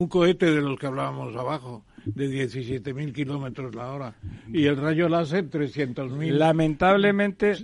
un cohete de los que hablábamos abajo, de 17.000 kilómetros la hora, y el rayo láser 300.000. Lamentablemente,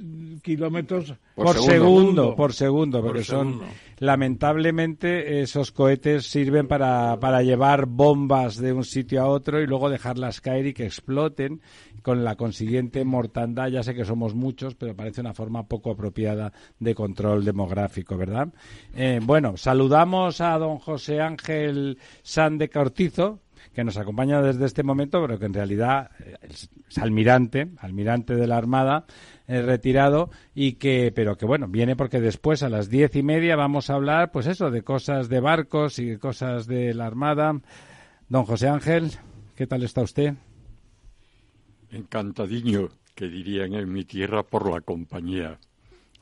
kilómetros por, segundo, por segundo, porque son lamentablemente esos cohetes sirven para, para llevar bombas de un sitio a otro y luego dejarlas caer y que exploten con la consiguiente mortandad. Ya sé que somos muchos, pero parece una forma poco apropiada de control demográfico, ¿verdad? Eh, bueno, saludamos a don José Ángel Sande Cortizo, que nos acompaña desde este momento, pero que en realidad eh, es almirante, almirante de la Armada, eh, retirado, y que, pero que bueno, viene porque después a las diez y media vamos a hablar, pues eso, de cosas de barcos y cosas de la Armada. Don José Ángel, ¿qué tal está usted? Encantadiño, que dirían en mi tierra, por la compañía.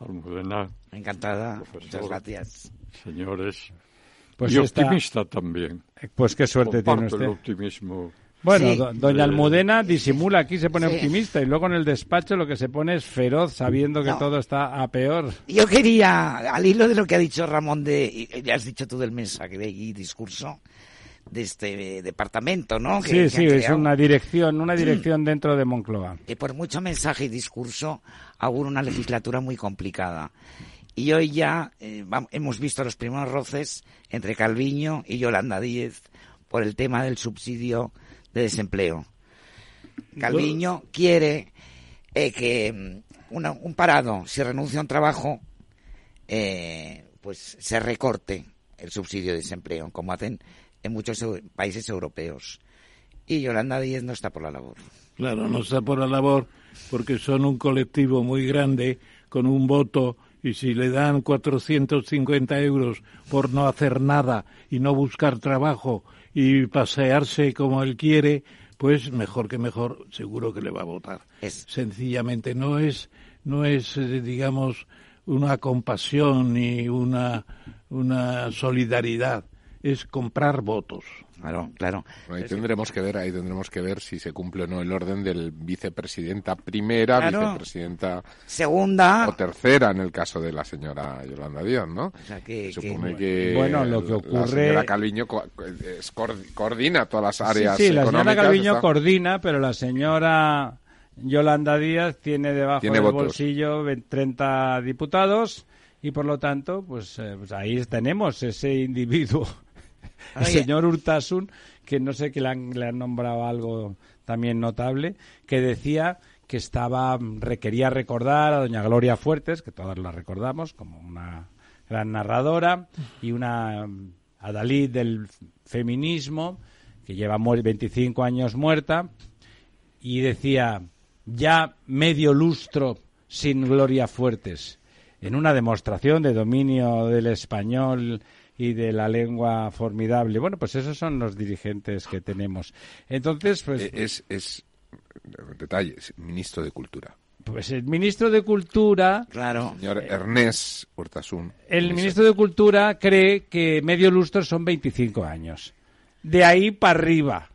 Almudena. Encantada. Muchas gracias. Señores. Pues y optimista también. Eh, pues qué suerte tiene usted. el optimismo. Bueno, doña Almudena disimula, aquí se pone optimista y luego en el despacho lo que se pone es feroz sabiendo que todo está a peor. Yo quería, al hilo de lo que ha dicho Ramón, de, ya has dicho tú del mensaje y discurso, de este departamento, ¿no? sí, sí, es una dirección, una dirección dentro de Moncloa. Que por mucho mensaje y discurso augura una legislatura muy complicada. Y hoy ya eh, hemos visto los primeros roces entre Calviño y Yolanda Díez por el tema del subsidio de desempleo. Calviño quiere eh, que mm, un parado, si renuncia a un trabajo, eh, pues se recorte el subsidio de desempleo, como hacen en muchos países europeos. Y Yolanda Díez no está por la labor. Claro, no está por la labor porque son un colectivo muy grande con un voto y si le dan 450 euros por no hacer nada y no buscar trabajo y pasearse como él quiere, pues mejor que mejor, seguro que le va a votar. Es. Sencillamente no es, no es, eh, digamos, una compasión ni una, una solidaridad es comprar votos. Claro, claro. ahí tendremos que ver, ahí tendremos que ver si se cumple o no el orden del vicepresidenta primera, vicepresidenta segunda o tercera en el caso de la señora Yolanda Díaz, ¿no? O sea que, supone que, bueno, lo que ocurre la señora Calviño coordina todas las áreas Sí, la señora Calviño coordina, pero la señora Yolanda Díaz tiene debajo del bolsillo 30 diputados y por lo tanto, pues, eh, pues ahí tenemos ese individuo el señor Urtasun, que no sé que le han, le han nombrado algo también notable, que decía que estaba requería recordar a doña Gloria Fuertes, que todas la recordamos como una gran narradora y una adalid del feminismo que lleva 25 años muerta y decía ya medio lustro sin Gloria Fuertes en una demostración de dominio del español y de la lengua formidable. Bueno, pues esos son los dirigentes que tenemos. Entonces, pues... Eh, es, es detalle, ministro de Cultura. Pues el ministro de Cultura... Claro. Señor Ernest Urtasun. El ministro de Cultura cree que medio lustro son 25 años. De ahí para arriba.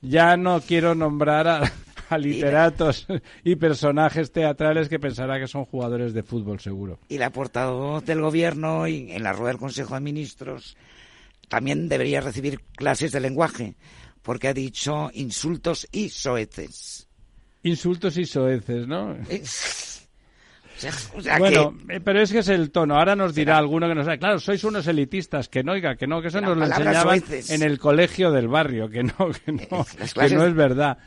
Ya no quiero nombrar a, a literatos y personajes teatrales que pensará que son jugadores de fútbol, seguro. Y la portavoz del gobierno y en la rueda del Consejo de Ministros también debería recibir clases de lenguaje, porque ha dicho insultos y soeces. Insultos y soeces, ¿no? bueno, eh, pero es que es el tono. Ahora nos dirá alguno que nos claro, sois unos elitistas, que no, oiga, que no, que eso nos lo enseñaban en el colegio del barrio, que no, que no, que no es verdad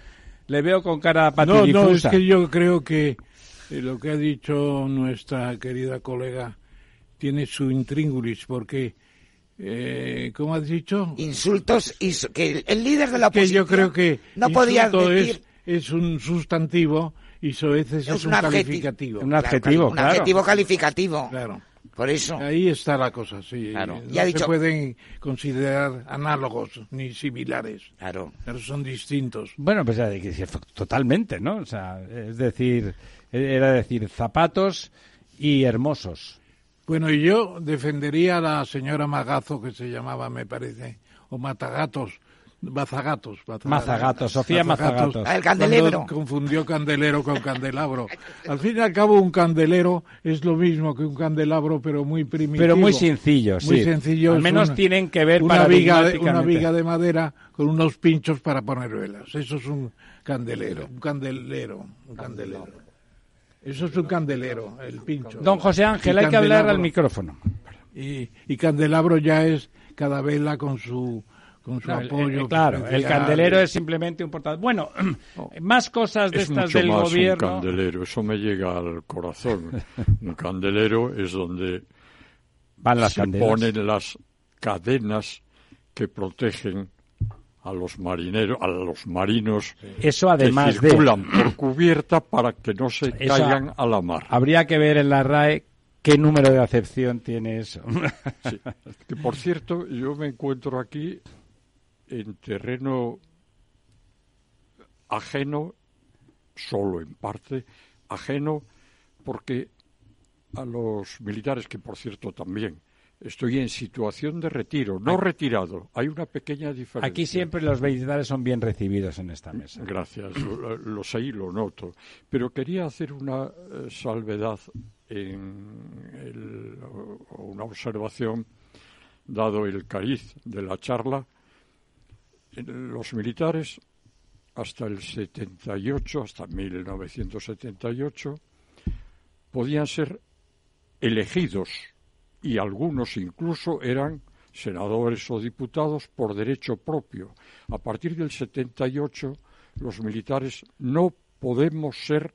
le veo con cara patidifusa. No, no, es que yo creo que eh, lo que ha dicho nuestra querida colega tiene su intríngulis, porque, eh, ¿cómo has dicho? Insultos y que el líder de la oposición que yo creo que no podía decir... Es, es un sustantivo y soeces es, es un, calificativo. Un adjetivo, Un adjetivo calificativo. Claro. Por eso. Ahí está la cosa, sí. Claro. No se pueden considerar análogos ni similares. Claro. Pero son distintos. Bueno, pues totalmente, ¿no? O sea, es decir, era decir zapatos y hermosos. Bueno, y yo defendería a la señora Magazo, que se llamaba, me parece, o Matagatos, Mazagatos. Mazagatos, Sofía Mazagatos. Ah, el candelero. confundió candelero con candelabro. Al fin y al cabo, un candelero es lo mismo que un candelabro, pero muy primitivo. Pero muy sencillo, muy sencillo. Al menos tienen que ver una viga, de, una viga de madera con unos pinchos para poner velas. Eso es un candelero, un candelero, un candelero. Eso es un candelero, el pincho. Don José Ángel, hay que hablar al micrófono. Y, y candelabro ya es cada vela con su con su apoyo. Eh, claro, el candelero es simplemente un portador. Bueno, más cosas de estas del gobierno. Un candelero, eso me llega al corazón. un candelero es donde van las se ponen las cadenas que protegen a los marineros, a los marinos eso además que circulan por cubierta para que no se caigan a la mar. Habría que ver en la RAE qué número de acepción tiene eso. Que por cierto, yo me encuentro aquí en terreno ajeno, solo en parte, ajeno, porque a los militares, que por cierto también estoy en situación de retiro, no retirado, hay una pequeña diferencia. Aquí siempre los militares son bien recibidos en esta mesa. Gracias, lo, sé y lo noto. Pero quería hacer una eh, salvedad, en una observación, dado el cariz de la charla, los militares hasta el 78, hasta 1978, podían ser elegidos y algunos incluso eran senadores o diputados por derecho propio. A partir del 78, los militares no podemos ser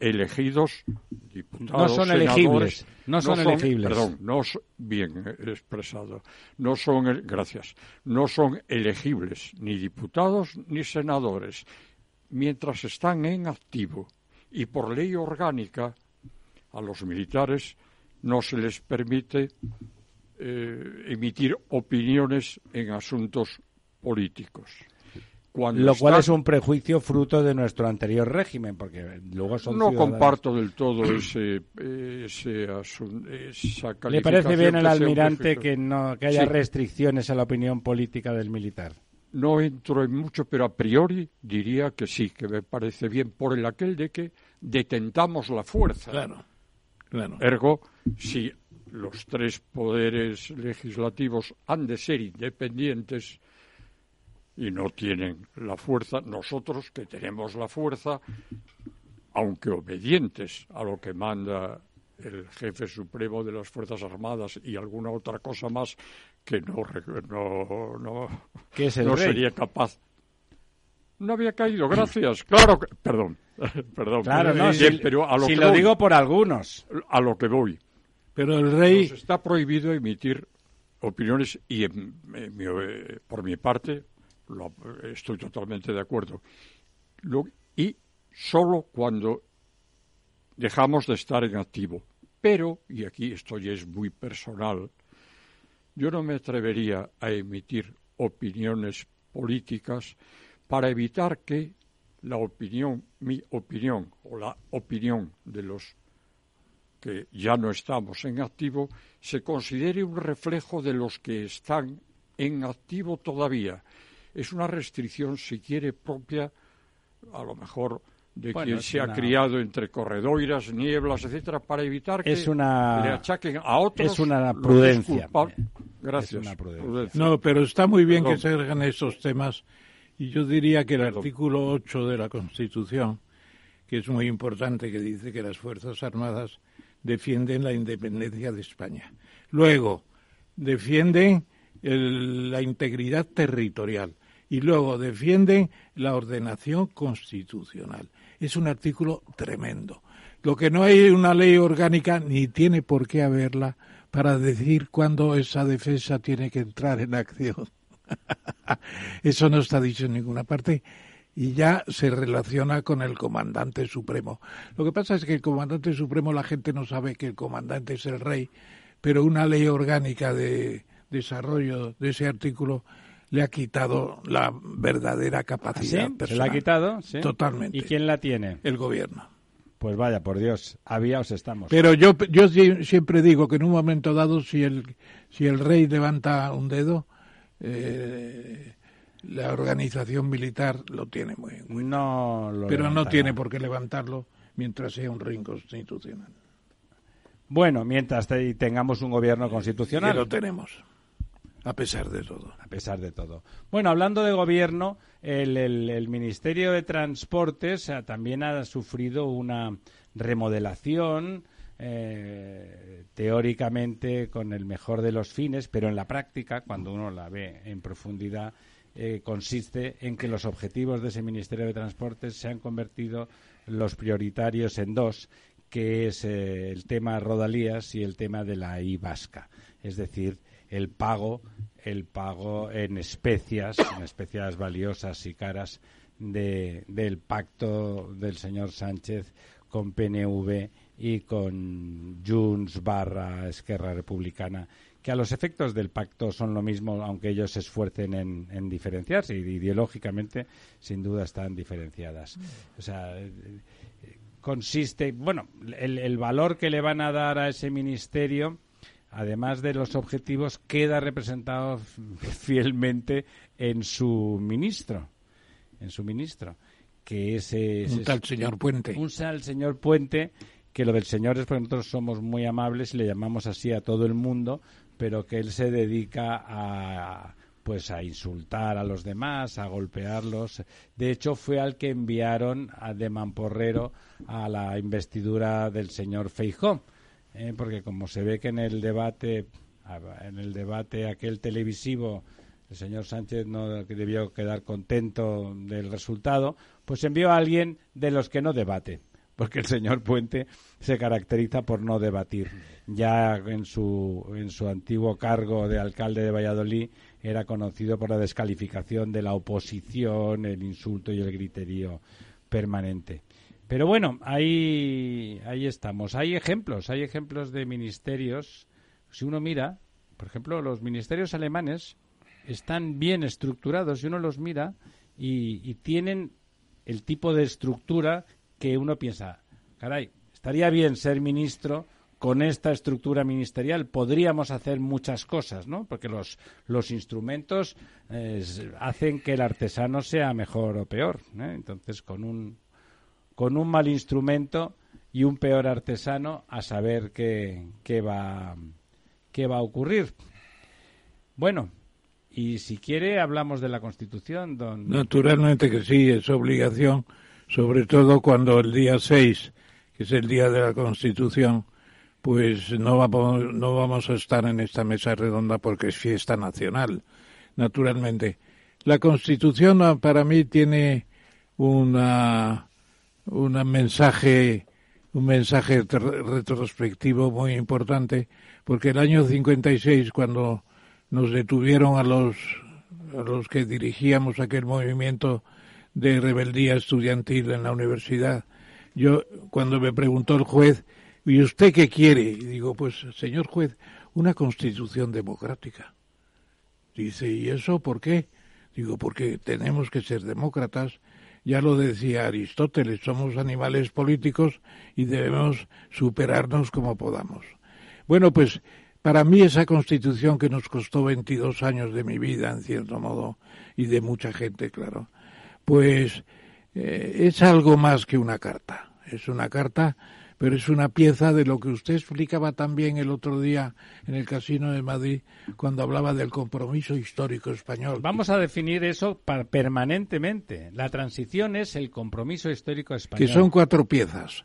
elegidos diputados, no son elegibles, no son, elegibles. Perdón, no bien expresado. No son gracias. No son elegibles ni diputados ni senadores mientras están en activo y por ley orgánica a los militares no se les permite eh, emitir opiniones en asuntos políticos lo cual es un prejuicio fruto de nuestro anterior régimen, porque luego son No comparto del todo ese, ese esa ¿Le parece bien al almirante que, no, que haya restricciones a la opinión política del militar? No entro en mucho, pero a priori diría que sí, que me parece bien por el aquel de que detentamos la fuerza. Claro, claro. Ergo, si los tres poderes legislativos han de ser independientes, y no tienen la fuerza, nosotros que tenemos la fuerza, aunque obedientes a lo que manda el jefe supremo de las Fuerzas Armadas y alguna otra cosa más que no, no, no, no sería capaz. No había caído, gracias. Claro que, perdón, perdón. Claro, no, si, pero a lo, lo digo por algunos. A lo que voy. Pero el rey... está prohibido emitir opiniones y por mi parte, estoy totalmente de acuerdo. y solo cuando dejamos de estar en activo. Pero, y aquí esto es muy personal, yo no me atrevería a emitir opiniones políticas para evitar que la opinión, mi opinión o la opinión de los que ya no estamos en activo, se considere un reflejo de los que están en activo todavía es una restricción, si quiere, propia, a lo mejor, de quien se ha criado entre corredoiras, nieblas, etcétera, para evitar que le achaquen a otros. Es una prudencia. Gracias. No, pero está muy bien que se hagan esos temas. Y yo diría que el artículo 8 de la Constitución, que es muy importante, que dice que las Fuerzas Armadas defienden la independencia de España. Luego, defienden la integridad territorial y luego defienden la ordenación constitucional. Es un artículo tremendo. Lo que no hay una ley orgánica ni tiene por qué haberla para decir cuándo esa defensa tiene que entrar en acción. Eso no está dicho en ninguna parte y ya se relaciona con el comandante supremo. Lo que pasa es que el comandante supremo la gente no sabe que el comandante es el rey, pero una ley orgánica de desarrollo de ese artículo le ha quitado la verdadera capacidad ¿Ah, ¿Se la ha quitado? Totalmente. ¿Y quién la tiene? El gobierno. Pues vaya, por Dios, aviaos estamos. Pero yo, yo siempre digo que en un momento dado, si el, si el rey levanta un dedo, eh, la organización militar lo tiene muy, muy no pero no tiene por qué levantarlo mientras sea un ring constitucional bueno mientras tengamos un gobierno constitucional lo tenemos a pesar de todo. A pesar de todo. Bueno hablando de gobierno el, ministerio de transportes eh, también ha sufrido una remodelación eh, teóricamente con el mejor de los fines, pero en la práctica, cuando uno la ve en profundidad, eh, consiste en que los objetivos de ese Ministerio de Transportes se han convertido los prioritarios en dos, que es eh, el tema rodalías y el tema de la I vasca, es decir, el pago, el pago en especias, en especias valiosas y caras del pacto del señor Sánchez con PNV y con Junts barra Esquerra Republicana, que a los efectos del pacto son lo mismo, aunque ellos se esfuercen en, diferenciarse ideológicamente, sin duda, están diferenciadas. O sea, consiste, bueno, el valor que le van a dar a ese ministerio además de los objetivos, queda representado fielmente en su ministro, en su ministro, que es, un tal señor Puente. Un tal señor Puente que lo del Señor es porque nosotros somos muy amables y le llamamos así a todo el mundo, pero que él se dedica a pues a insultar a los demás, a golpearlos. De hecho, fue al que enviaron a de Mamporrero a la investidura del señor Feijó, ¿eh? porque como se ve que en el debate, en el debate aquel televisivo, el señor Sánchez no debió quedar contento del resultado, pues envió a alguien de los que no debate porque el señor Puente se caracteriza por no debatir. Ya en su, en su antiguo cargo de alcalde de Valladolid era conocido por la descalificación de la oposición, el insulto y el griterío permanente. Pero bueno, ahí, ahí estamos. Hay ejemplos, hay ejemplos de ministerios. Si uno mira, por ejemplo, los ministerios alemanes están bien estructurados, si uno los mira, y, tienen el tipo de estructura que uno piensa, caray, estaría bien ser ministro con esta estructura ministerial podríamos hacer muchas cosas, ¿no? Porque los, los instrumentos eh, hacen que el artesano sea mejor o peor. ¿eh? Entonces, con un, con un mal instrumento y un peor artesano, a saber qué, qué, va, qué va a ocurrir. Bueno, y si quiere, hablamos de la Constitución, don. Naturalmente que sí, es obligación sobre todo cuando el día 6, que es el día de la Constitución, pues no vamos, no vamos a estar en esta mesa redonda porque es fiesta nacional, naturalmente. La Constitución para mí tiene una, un mensaje, un mensaje retrospectivo muy importante, porque el año 56, cuando nos detuvieron a los, a los que dirigíamos aquel movimiento de rebeldía estudiantil en la universidad. Yo, cuando me preguntó el juez, ¿y usted qué quiere? Y digo, pues, señor juez, una constitución democrática. Dice, ¿y eso por qué? Digo, porque tenemos que ser demócratas. Ya lo decía Aristóteles, somos animales políticos y debemos superarnos como podamos. Bueno, pues para mí esa constitución que nos costó 22 años de mi vida, en cierto modo, y de mucha gente, claro, pues eh, es algo más que una carta. Es una carta, pero es una pieza de lo que usted explicaba también el otro día en el Casino de Madrid cuando hablaba del compromiso histórico español. Vamos a definir eso permanentemente. La transición es el compromiso histórico español. Que son cuatro piezas.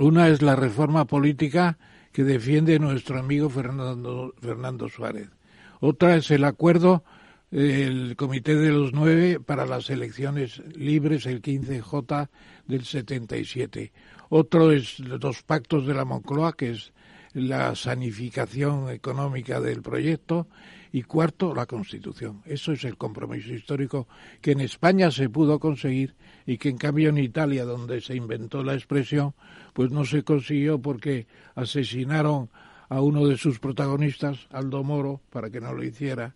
Una es la reforma política que defiende nuestro amigo Fernando, Fernando Suárez. Otra es el acuerdo el Comité de los Nueve para las elecciones libres, el 15J del 77. Otro es los pactos de la Moncloa, que es la sanificación económica del proyecto. Y cuarto, la Constitución. Eso es el compromiso histórico que en España se pudo conseguir y que en cambio en Italia, donde se inventó la expresión, pues no se consiguió porque asesinaron a uno de sus protagonistas, Aldo Moro, para que no lo hiciera,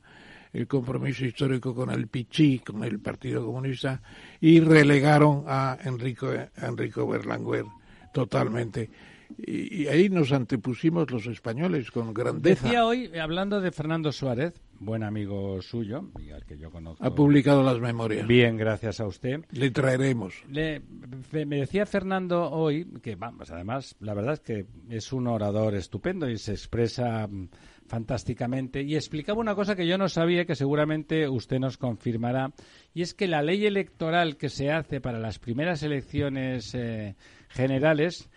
el compromiso histórico con el Pichí, con el Partido Comunista, y relegaron a Enrico, Enrico Berlanguer totalmente. Y, ahí nos antepusimos los españoles con grandeza. Decía hoy, hablando de Fernando Suárez, buen amigo suyo, y al que yo conozco. Ha publicado las memorias. Bien, gracias a usted. Le traeremos. Le, me decía Fernando hoy que, vamos, además, la verdad es que es un orador estupendo y se expresa fantásticamente. Y explicaba una cosa que yo no sabía que seguramente usted nos confirmará y es que la ley electoral que se hace para las primeras elecciones eh, generales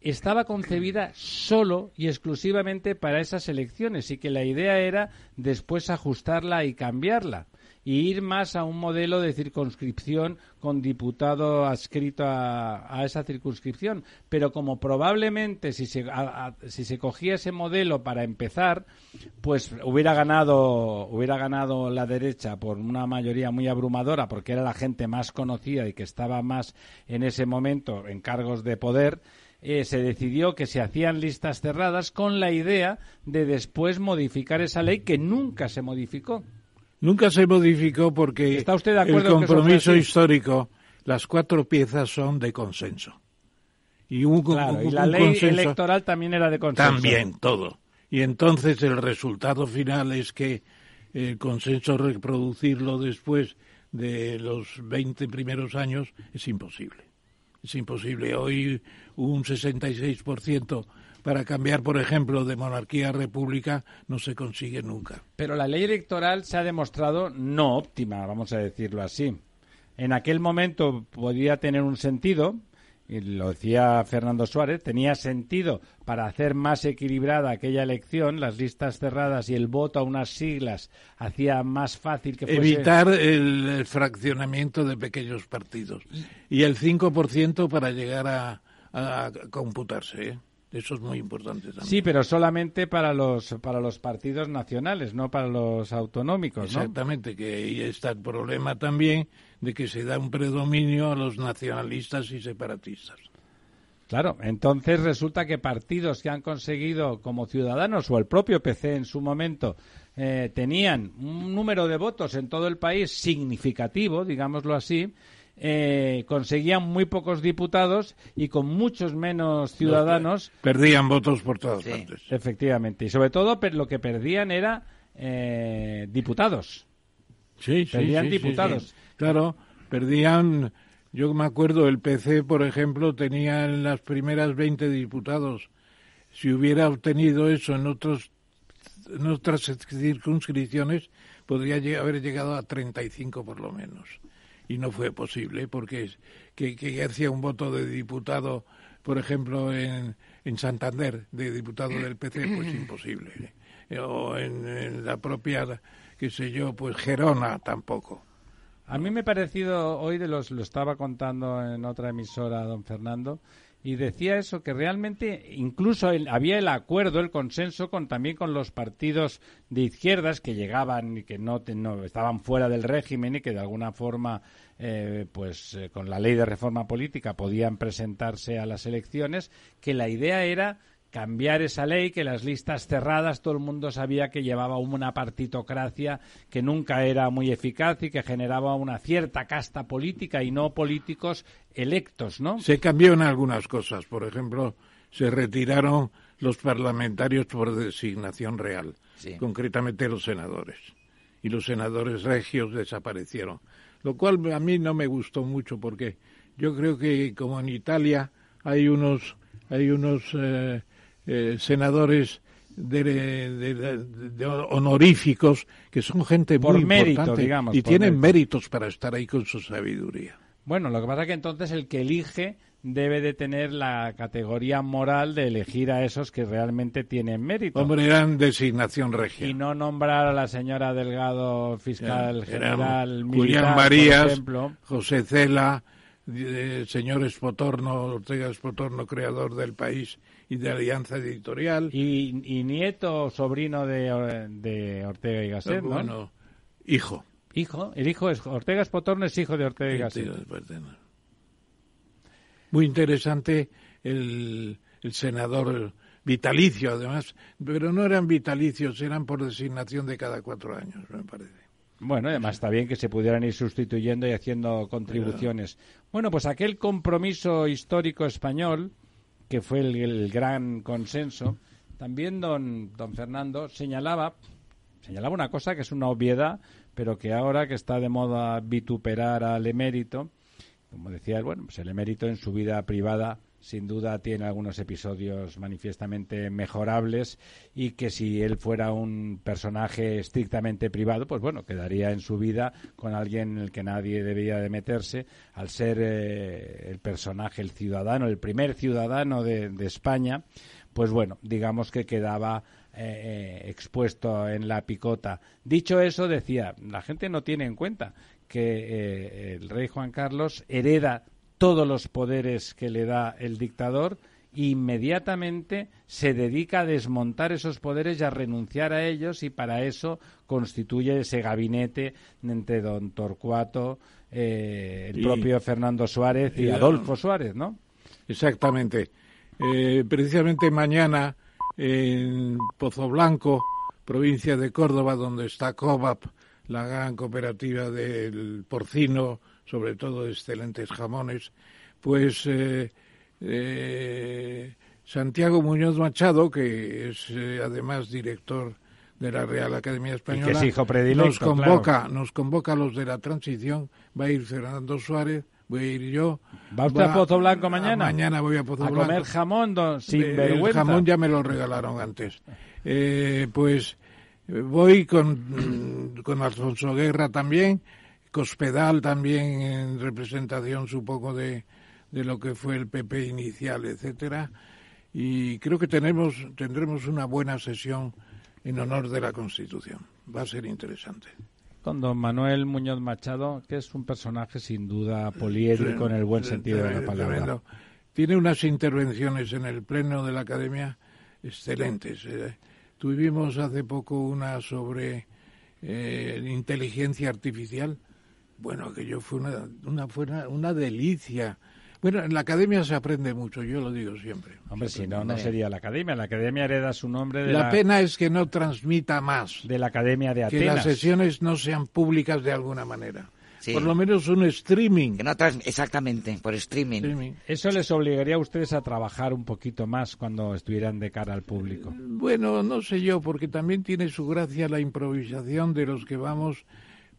estaba concebida solo y exclusivamente para esas elecciones y que la idea era después ajustarla y cambiarla y ir más a un modelo de circunscripción con diputado adscrito a, esa circunscripción. Pero como probablemente si se, si se cogía ese modelo para empezar, pues hubiera ganado, hubiera ganado la derecha por una mayoría muy abrumadora, porque era la gente más conocida y que estaba más en ese momento en cargos de poder. Eh, se decidió que se hacían listas cerradas con la idea de después modificar esa ley que nunca se modificó. Nunca se modificó porque ¿Está usted de acuerdo el compromiso histórico, las cuatro piezas son de consenso. Y, un, la ley electoral también era de consenso. También, todo. Y entonces el resultado final es que el consenso reproducirlo después de los 20 primeros años es imposible es imposible. Hoy un 66% para cambiar, por ejemplo, de monarquía a república no se consigue nunca. Pero la ley electoral se ha demostrado no óptima, vamos a decirlo así. En aquel momento podía tener un sentido, y lo decía Fernando Suárez, tenía sentido para hacer más equilibrada aquella elección, las listas cerradas y el voto a unas siglas hacía más fácil que fuese... Evitar el, fraccionamiento de pequeños partidos. Y el 5% para llegar a, a computarse, ¿eh? Eso es muy importante también. Sí, pero solamente para los para los partidos nacionales, no para los autonómicos, Exactamente, que ahí está el problema también de que se da un predominio a los nacionalistas y separatistas. Claro, entonces resulta que partidos que han conseguido como ciudadanos o el propio PC en su momento eh, tenían un número de votos en todo el país significativo, digámoslo así, eh, conseguían muy pocos diputados y con muchos menos ciudadanos. Perdían votos por todas partes. Efectivamente. Y sobre todo lo que perdían era eh, diputados. Sí, perdían diputados. Claro, perdían. Yo me acuerdo, el PC, por ejemplo, tenía en las primeras 20 diputados. Si hubiera obtenido eso en, otros, en otras circunscripciones, podría haber llegado a 35 por lo menos y no fue posible porque que, que hacía un voto de diputado, por ejemplo, en, en Santander, de diputado del PC, pues imposible. O en, la propia, qué sé yo, pues Gerona tampoco. A mí me ha parecido, hoy de los, lo estaba contando en otra emisora, don Fernando, y decía eso que realmente incluso había el acuerdo, el consenso con también con los partidos de izquierdas que llegaban y que no, estaban fuera del régimen y que de alguna forma eh, pues eh, con la ley de reforma política podían presentarse a las elecciones que la idea era cambiar esa ley, que las listas cerradas todo el mundo sabía que llevaba una partitocracia que nunca era muy eficaz y que generaba una cierta casta política y no políticos electos, ¿no? Se cambió en algunas cosas, por ejemplo, se retiraron los parlamentarios por designación real, concretamente los senadores, y los senadores regios desaparecieron, lo cual a mí no me gustó mucho porque yo creo que como en Italia hay unos hay unos eh, eh, senadores de, honoríficos que son gente muy importante y tienen méritos para estar ahí con su sabiduría. Bueno, lo que pasa es que entonces el que elige debe de tener la categoría moral de elegir a esos que realmente tienen mérito. Hombre, eran designación regia. Y no nombrar a la señora Delgado, fiscal general, militar, Marías, José Cela, señor Espotorno, Ortega Espotorno, creador del país y de Alianza Editorial. Y, nieto o sobrino de, de, Ortega y Gasset, Bueno, hijo. Hijo, el hijo es Ortega Espotorno es hijo de Ortega y Gasset. Muy interesante el, el senador vitalicio, además, pero no eran vitalicios, eran por designación de cada cuatro años, me parece. Bueno, además está bien que se pudieran ir sustituyendo y haciendo contribuciones. Bueno, pues aquel compromiso histórico español, que fue el, gran consenso, también don, don Fernando señalaba señalaba una cosa que es una obviedad, pero que ahora que está de moda vituperar al emérito, como decía él, bueno, pues el emérito en su vida privada sin duda tiene algunos episodios manifiestamente mejorables y que si él fuera un personaje estrictamente privado, pues bueno, quedaría en su vida con alguien en el que nadie debería de meterse, al ser eh, el personaje, el ciudadano, el primer ciudadano de, España, pues bueno, digamos que quedaba eh, eh, expuesto en la picota. Dicho eso, decía, la gente no tiene en cuenta que el rey Juan Carlos hereda todos los poderes que le da el dictador inmediatamente se dedica a desmontar esos poderes y a renunciar a ellos y para eso constituye ese gabinete entre don Torcuato, eh, el propio Fernando Suárez y, Adolfo Suárez, ¿no? Exactamente. Eh, precisamente mañana en Pozo Blanco, provincia de Córdoba, donde está COVAP, la gran cooperativa del porcino, sobre todo excelentes jamones, pues eh, eh, Santiago Muñoz Machado, que es eh, además director de la Real Academia Española, nos convoca, nos convoca a los de la transición, va a ir Fernando Suárez, voy a ir yo. ¿Va usted a Pozo Blanco mañana? mañana voy a Pozo Blanco. A comer jamón sin vergüenza. El jamón ya me lo regalaron antes. pues voy con, con Alfonso Guerra también, Cospedal también en representación, supongo, de, de lo que fue el PP inicial, etcétera. Y creo que tenemos, tendremos una buena sesión en honor de la Constitución. Va a ser interesante. Con don Manuel Muñoz Machado, que es un personaje sin duda poliédrico en el buen sentido de la palabra. Tiene unas intervenciones en el Pleno de la Academia excelentes. Eh. tuvimos hace poco una sobre eh, inteligencia artificial bueno, aquello fue una, una, fue una, delicia. Bueno, en la academia se aprende mucho, yo lo digo siempre. Hombre, si no, no sería la academia. La academia hereda su nombre de la... pena es que no transmita más. De la academia de Atenas. Que las sesiones no sean públicas de alguna manera. Por lo menos un streaming. Exactamente, por streaming. Eso les obligaría a ustedes a trabajar un poquito más cuando estuvieran de cara al público. Bueno, no sé yo, porque también tiene su gracia la improvisación de los que vamos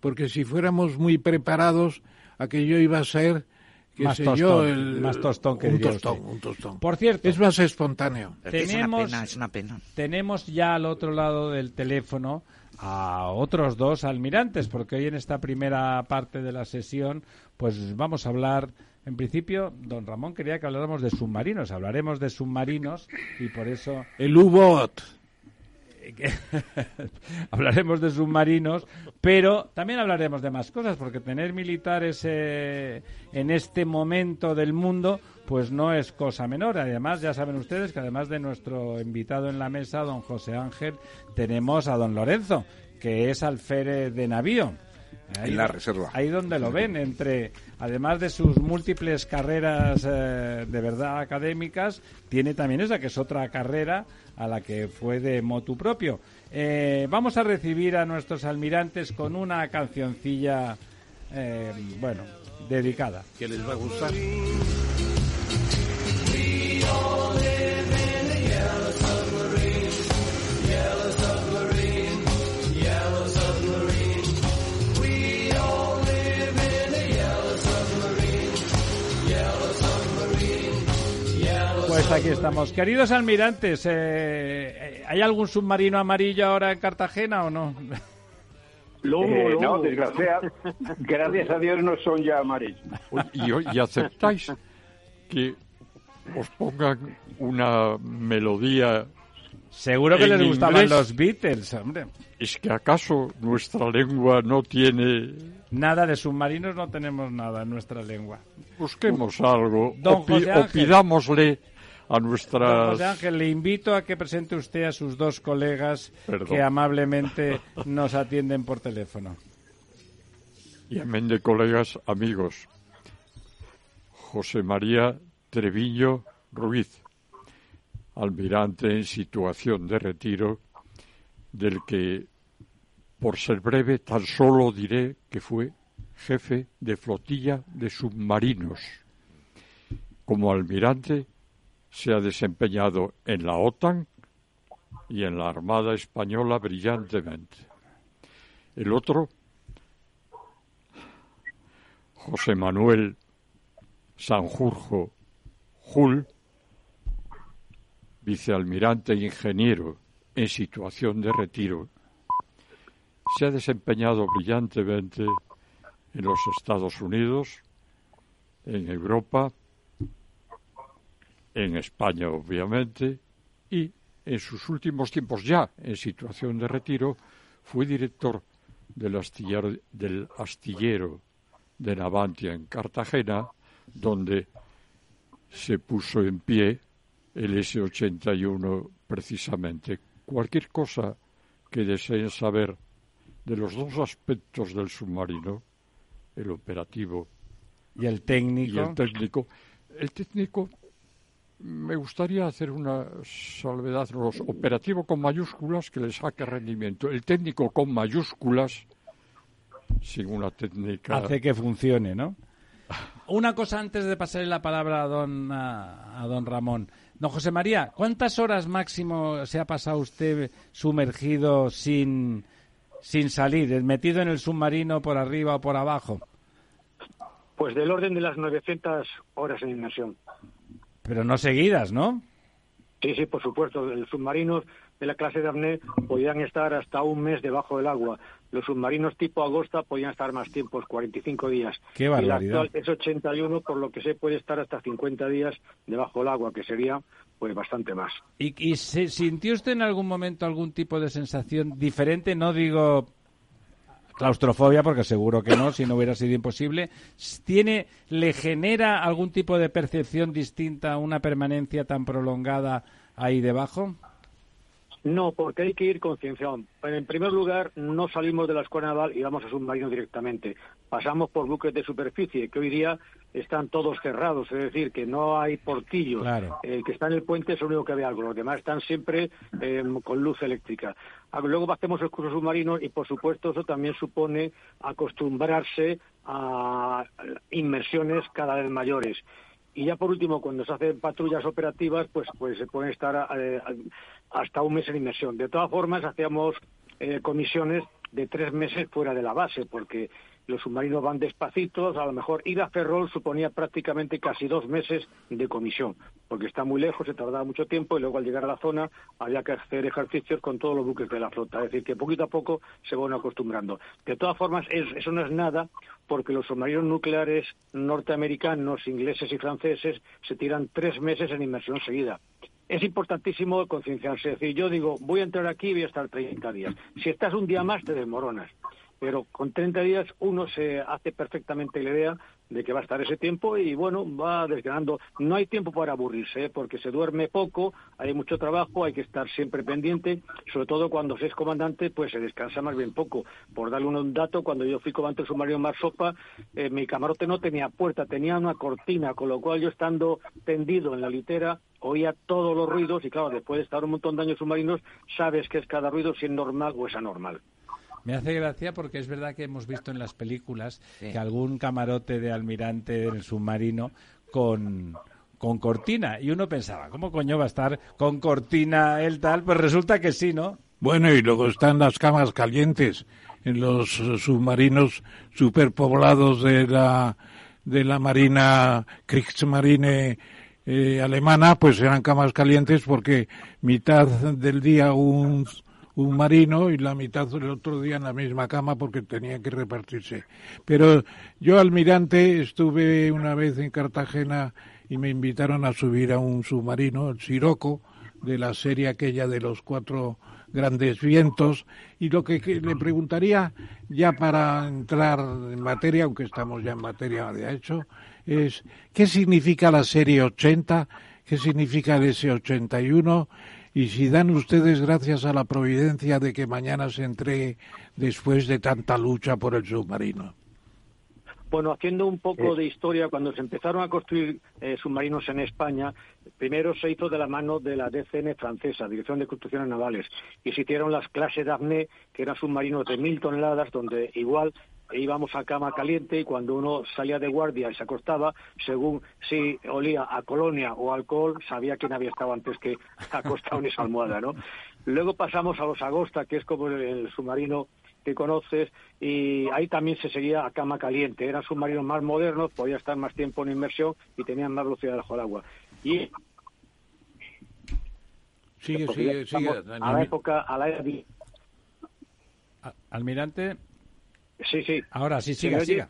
porque si fuéramos muy preparados, aquello iba a ser, qué más sé tostón, yo, el, más tostón que un tostón, un tostón. Por cierto, es más espontáneo. Tenemos, es una, pena, Tenemos ya al otro lado del teléfono a otros dos almirantes, porque hoy en esta primera parte de la sesión, pues vamos a hablar. En principio, don Ramón quería que habláramos de submarinos. Hablaremos de submarinos y por eso. El U-Boat. hablaremos de submarinos, pero también hablaremos de más cosas, porque tener militares eh, en este momento del mundo, pues no es cosa menor. Además, ya saben ustedes que además de nuestro invitado en la mesa, don José Ángel, tenemos a don Lorenzo, que es alférez de navío. Ahí, en la reserva. Ahí donde lo ven, entre, además de sus múltiples carreras eh, de verdad académicas, tiene también esa que es otra carrera a la que fue de motu propio. Eh, vamos a recibir a nuestros almirantes con una cancioncilla, eh, bueno, dedicada. Que les va a gustar. Pues aquí estamos. Queridos almirantes, eh, eh, ¿hay algún submarino amarillo ahora en Cartagena o no? Eh, no, desgracia, gracias a Dios no son ya amarillos. ¿Y, aceptáis que os pongan una melodía Seguro que les gustaban los Beatles, hombre. ¿Es que acaso nuestra lengua no tiene... Nada de submarinos, no tenemos nada en nuestra lengua. Busquemos algo o, pidámosle a nuestras... José Ángel, le invito a que presente usted a sus dos colegas que amablemente nos atienden por teléfono. Y amén de colegas, amigos. José María Treviño Ruiz, almirante en situación de retiro, del que, por ser breve, tan solo diré que fue jefe de flotilla de submarinos. Como almirante se ha desempeñado en la OTAN y en la Armada Española brillantemente. El otro, José Manuel Sanjurjo Jul, vicealmirante e ingeniero en situación de retiro, se ha desempeñado brillantemente en los Estados Unidos, en Europa, en España obviamente, y en sus últimos tiempos ya en situación de retiro, fue director del astillero, del astillero de Navantia en Cartagena, donde se puso en pie el S-81 precisamente. Cualquier cosa que deseen saber de los dos aspectos del submarino, el operativo y el técnico. Y el técnico. El técnico me gustaría hacer una salvedad. Los operativo con mayúsculas que le saque rendimiento. El técnico con mayúsculas, sin una técnica. Hace que funcione, ¿no? Una cosa antes de pasarle la palabra a don, a, don Ramón. Don José María, ¿cuántas horas máximo se ha pasado usted sumergido sin, sin salir, metido en el submarino por arriba o por abajo? Pues del orden de las 900 horas en inmersión. Pero no seguidas, ¿no? Sí, sí, por supuesto. Los submarinos de la clase de apnea podían estar hasta un mes debajo del agua. Los submarinos tipo Agosta podían estar más tiempo, 45 días. Qué barbaridad. Y el actual es 81, por lo que se puede estar hasta 50 días debajo del agua, que sería pues bastante más. ¿Y, y se, sintió usted en algún momento algún tipo de sensación diferente? No digo claustrofobia, porque seguro que no, si no hubiera sido imposible. ¿Tiene, ¿Le genera algún tipo de percepción distinta una permanencia tan prolongada ahí debajo? No, porque hay que ir concienciado. En primer lugar, no salimos de la escuela naval y vamos a submarino directamente. Pasamos por buques de superficie, que hoy día están todos cerrados, es decir, que no hay portillos. El que está en el puente es el único que ve algo, los demás están siempre em, con luz eléctrica. Ah, luego hacemos el curso submarino y, por supuesto, eso también supone acostumbrarse a inmersiones cada vez mayores. Y ya por último, cuando se hacen patrullas operativas, pues, pues se pueden estar eh, hasta un mes en inmersión. De todas formas, hacíamos eh, comisiones de tres meses fuera de la base, porque los submarinos van despacitos, a lo mejor ir a Ferrol suponía prácticamente casi dos meses de comisión, porque está muy lejos, se tardaba mucho tiempo y luego al llegar a la zona había que hacer ejercicios con todos los buques de la flota, es decir, que poquito a poco se van acostumbrando. De todas formas, eso no es nada, porque los submarinos nucleares norteamericanos, ingleses y franceses se tiran tres meses en inmersión seguida es importantísimo concienciarse. Es decir, yo digo, voy a entrar aquí y voy a estar 30 días. Si estás un día más, te desmoronas pero con 30 días uno se hace perfectamente la idea de que va a estar ese tiempo y bueno, va desgranando. No hay tiempo para aburrirse, ¿eh? porque se duerme poco, hay mucho trabajo, hay que estar siempre pendiente, sobre todo cuando se es comandante, pues se descansa más bien poco. Por darle un dato, cuando yo fui comandante del submarino Mar Sopa, eh, mi camarote no tenía puerta, tenía una cortina, con lo cual yo estando tendido en la litera oía todos los ruidos y claro, después de estar un montón de años submarinos, sabes que es cada ruido si es normal o es anormal. Me hace gracia porque es verdad que hemos visto en las películas que algún camarote de almirante en el submarino con, con cortina. Y uno pensaba, ¿cómo coño va a estar con cortina el tal? Pues resulta que sí, ¿no? Bueno, y luego están las camas calientes en los submarinos superpoblados de la, de la Marina Kriegsmarine eh, alemana, pues eran camas calientes porque mitad del día un un marino y la mitad del otro día en la misma cama porque tenía que repartirse. Pero yo, almirante, estuve una vez en Cartagena y me invitaron a subir a un submarino, el Siroco, de la serie aquella de los cuatro grandes vientos. Y lo que, le preguntaría, ya para entrar en materia, aunque estamos ya en materia de hecho, es ¿qué significa la serie 80? ¿Qué significa el S81? Y si dan ustedes gracias a la providencia de que mañana se entregue después de tanta lucha por el submarino. Bueno, haciendo un poco eh. de historia, cuando se empezaron a construir eh, submarinos en España, primero se hizo de la mano de la DCN francesa, Dirección de Construcciones Navales, y se hicieron las clases Daphne, que eran submarinos de mil toneladas, donde igual íbamos a cama caliente y cuando uno salía de guardia y se acostaba, según si olía a colonia o alcohol, sabía quién había estado antes que acostado en esa almohada, ¿no? Luego pasamos a los Agosta, que es como el submarino que conoces, y ahí también se seguía a cama caliente. Eran submarinos más modernos, podía estar más tiempo en inmersión y tenían más velocidad bajo el agua. Y sigue, sigue, sigue. A la época, a la Almirante. Sí, sí. Ahora sí, siga, siga.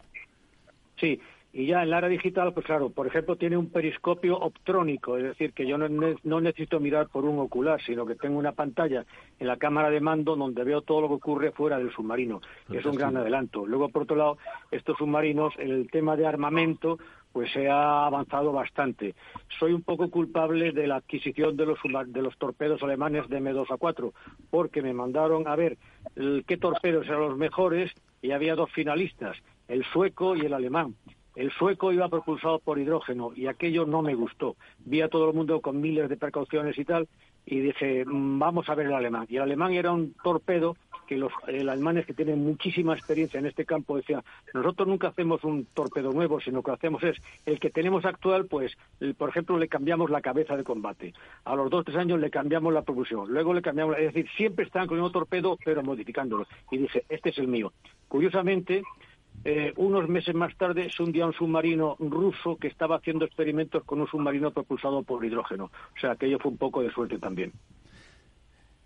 Sí, y ya en la era digital, pues claro, por ejemplo, tiene un periscopio optrónico, es decir, que yo no, necesito mirar por un ocular, sino que tengo una pantalla en la cámara de mando donde veo todo lo que ocurre fuera del submarino. es un gran adelanto. Luego, por otro lado, estos submarinos, el tema de armamento, pues se ha avanzado bastante. Soy un poco culpable de la adquisición de los, de los torpedos alemanes de M2 a 4, porque me mandaron a ver qué torpedos eran los mejores y había dos finalistas, el sueco y el alemán. El sueco iba propulsado por hidrógeno y aquello no me gustó. Vi a todo el mundo con miles de precauciones y tal y dije, mm, vamos a ver el alemán. Y el alemán era un torpedo que los alemanes que tienen muchísima experiencia en este campo decían, nosotros nunca hacemos un torpedo nuevo, sino que hacemos es el que tenemos actual, pues, por ejemplo, le cambiamos la cabeza de combate. A los dos, tres años le cambiamos la propulsión. Luego le cambiamos, es decir, siempre están con mismo torpedo, pero modificándolo. Y dije, este es el mío. Curiosamente, eh, unos meses más tarde se hundía un submarino ruso que estaba haciendo experimentos con un submarino propulsado por hidrógeno. O sea, aquello fue un poco de suerte también.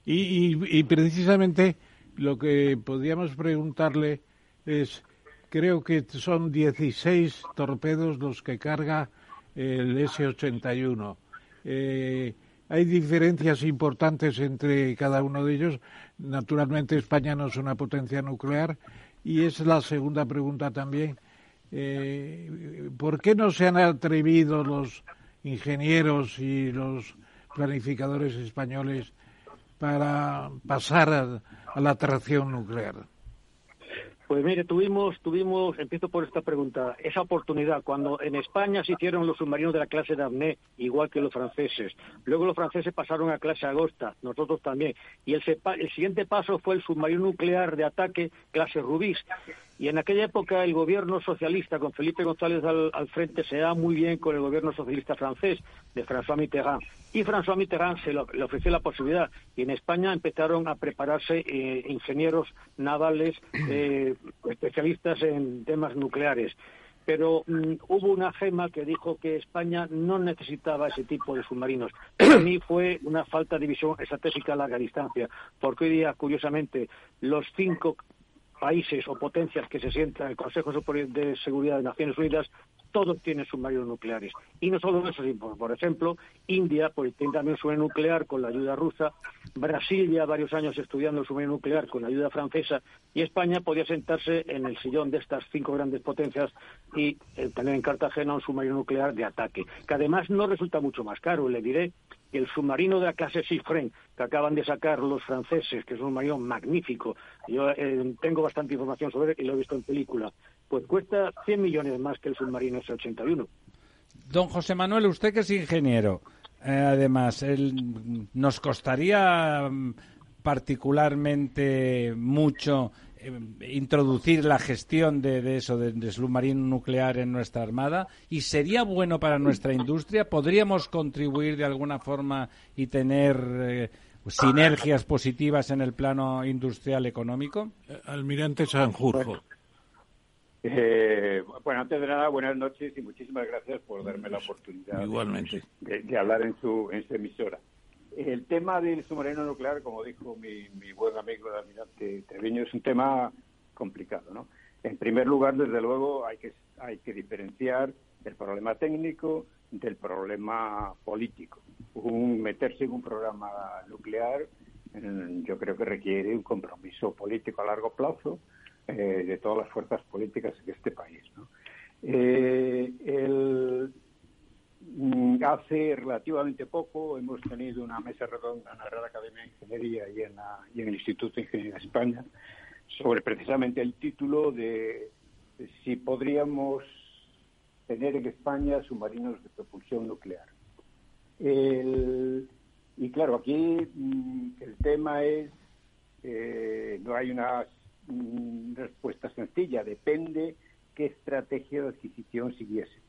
Y, precisamente lo que podríamos preguntarle es, creo que son 16 torpedos los que carga el S-81. Eh, hay diferencias importantes entre cada uno de ellos. Naturalmente España no es una potencia nuclear y es la segunda pregunta también. Eh, ¿Por qué no se han atrevido los ingenieros y los planificadores españoles para pasar a la atracción nuclear? Pues mire, tuvimos, tuvimos, empiezo por esta pregunta, esa oportunidad cuando en España se hicieron los submarinos de la clase Damné, igual que los franceses. Luego los franceses pasaron a clase Agosta, nosotros también. Y el, el siguiente paso fue el submarino nuclear de ataque clase Rubis. Y en aquella época el gobierno socialista, con Felipe González al, frente, se da muy bien con el gobierno socialista francés, de François Mitterrand. Y François Mitterrand se le ofreció la posibilidad. Y en España empezaron a prepararse eh, ingenieros navales eh, especialistas en temas nucleares. Pero mm, hubo una gema que dijo que España no necesitaba ese tipo de submarinos. Para mí fue una falta de visión estratégica a larga distancia, porque hoy día, curiosamente, los cinco países o potencias que se sientan en el Consejo de Seguridad de Naciones Unidas, todos tienen submarinos nucleares. Y no solo eso, sino, por ejemplo, India pues, tiene también submarino nuclear con la ayuda rusa, Brasil ya varios años estudiando el submarino nuclear con la ayuda francesa, y España podía sentarse en el sillón de estas cinco grandes potencias y eh, tener en Cartagena un submarino nuclear de ataque, que además no resulta mucho más caro. Le diré el submarino de la clase Sifren que acaban de sacar los franceses, que es un submarino magnífico, yo eh, tengo bastante información sobre él y lo he visto en película, pues cuesta 100 millones más que el submarino S-81. Don José Manuel, usted que es ingeniero, eh, además, ¿nos costaría mm, particularmente mucho introducir la gestión de, eso, de, submarino nuclear en nuestra Armada? ¿Y sería bueno para nuestra industria? ¿Podríamos contribuir de alguna forma y tener eh, sinergias positivas en el plano industrial económico? Eh, Almirante Sanjurjo. bueno, antes de nada, buenas noches y muchísimas gracias por darme la oportunidad Igualmente. De, hablar en su, en su emisora. El tema del submarino nuclear, como dijo mi, buen amigo el almirante Treviño, es un tema complicado, ¿no? En primer lugar, desde luego, hay que, hay que diferenciar el problema técnico del problema político. Un, meterse en un programa nuclear yo creo que requiere un compromiso político a largo plazo eh, de todas las fuerzas políticas de este país. ¿no? Eh, el, Mm, hace relativamente poco hemos tenido una mesa redonda en la Real Academia de Ingeniería y en, el Instituto de Ingeniería de España sobre precisamente el título de, si podríamos tener en España submarinos de propulsión nuclear. y claro, aquí mm, el tema es, eh, no hay una mm, respuesta sencilla, depende qué estrategia de adquisición siguiese.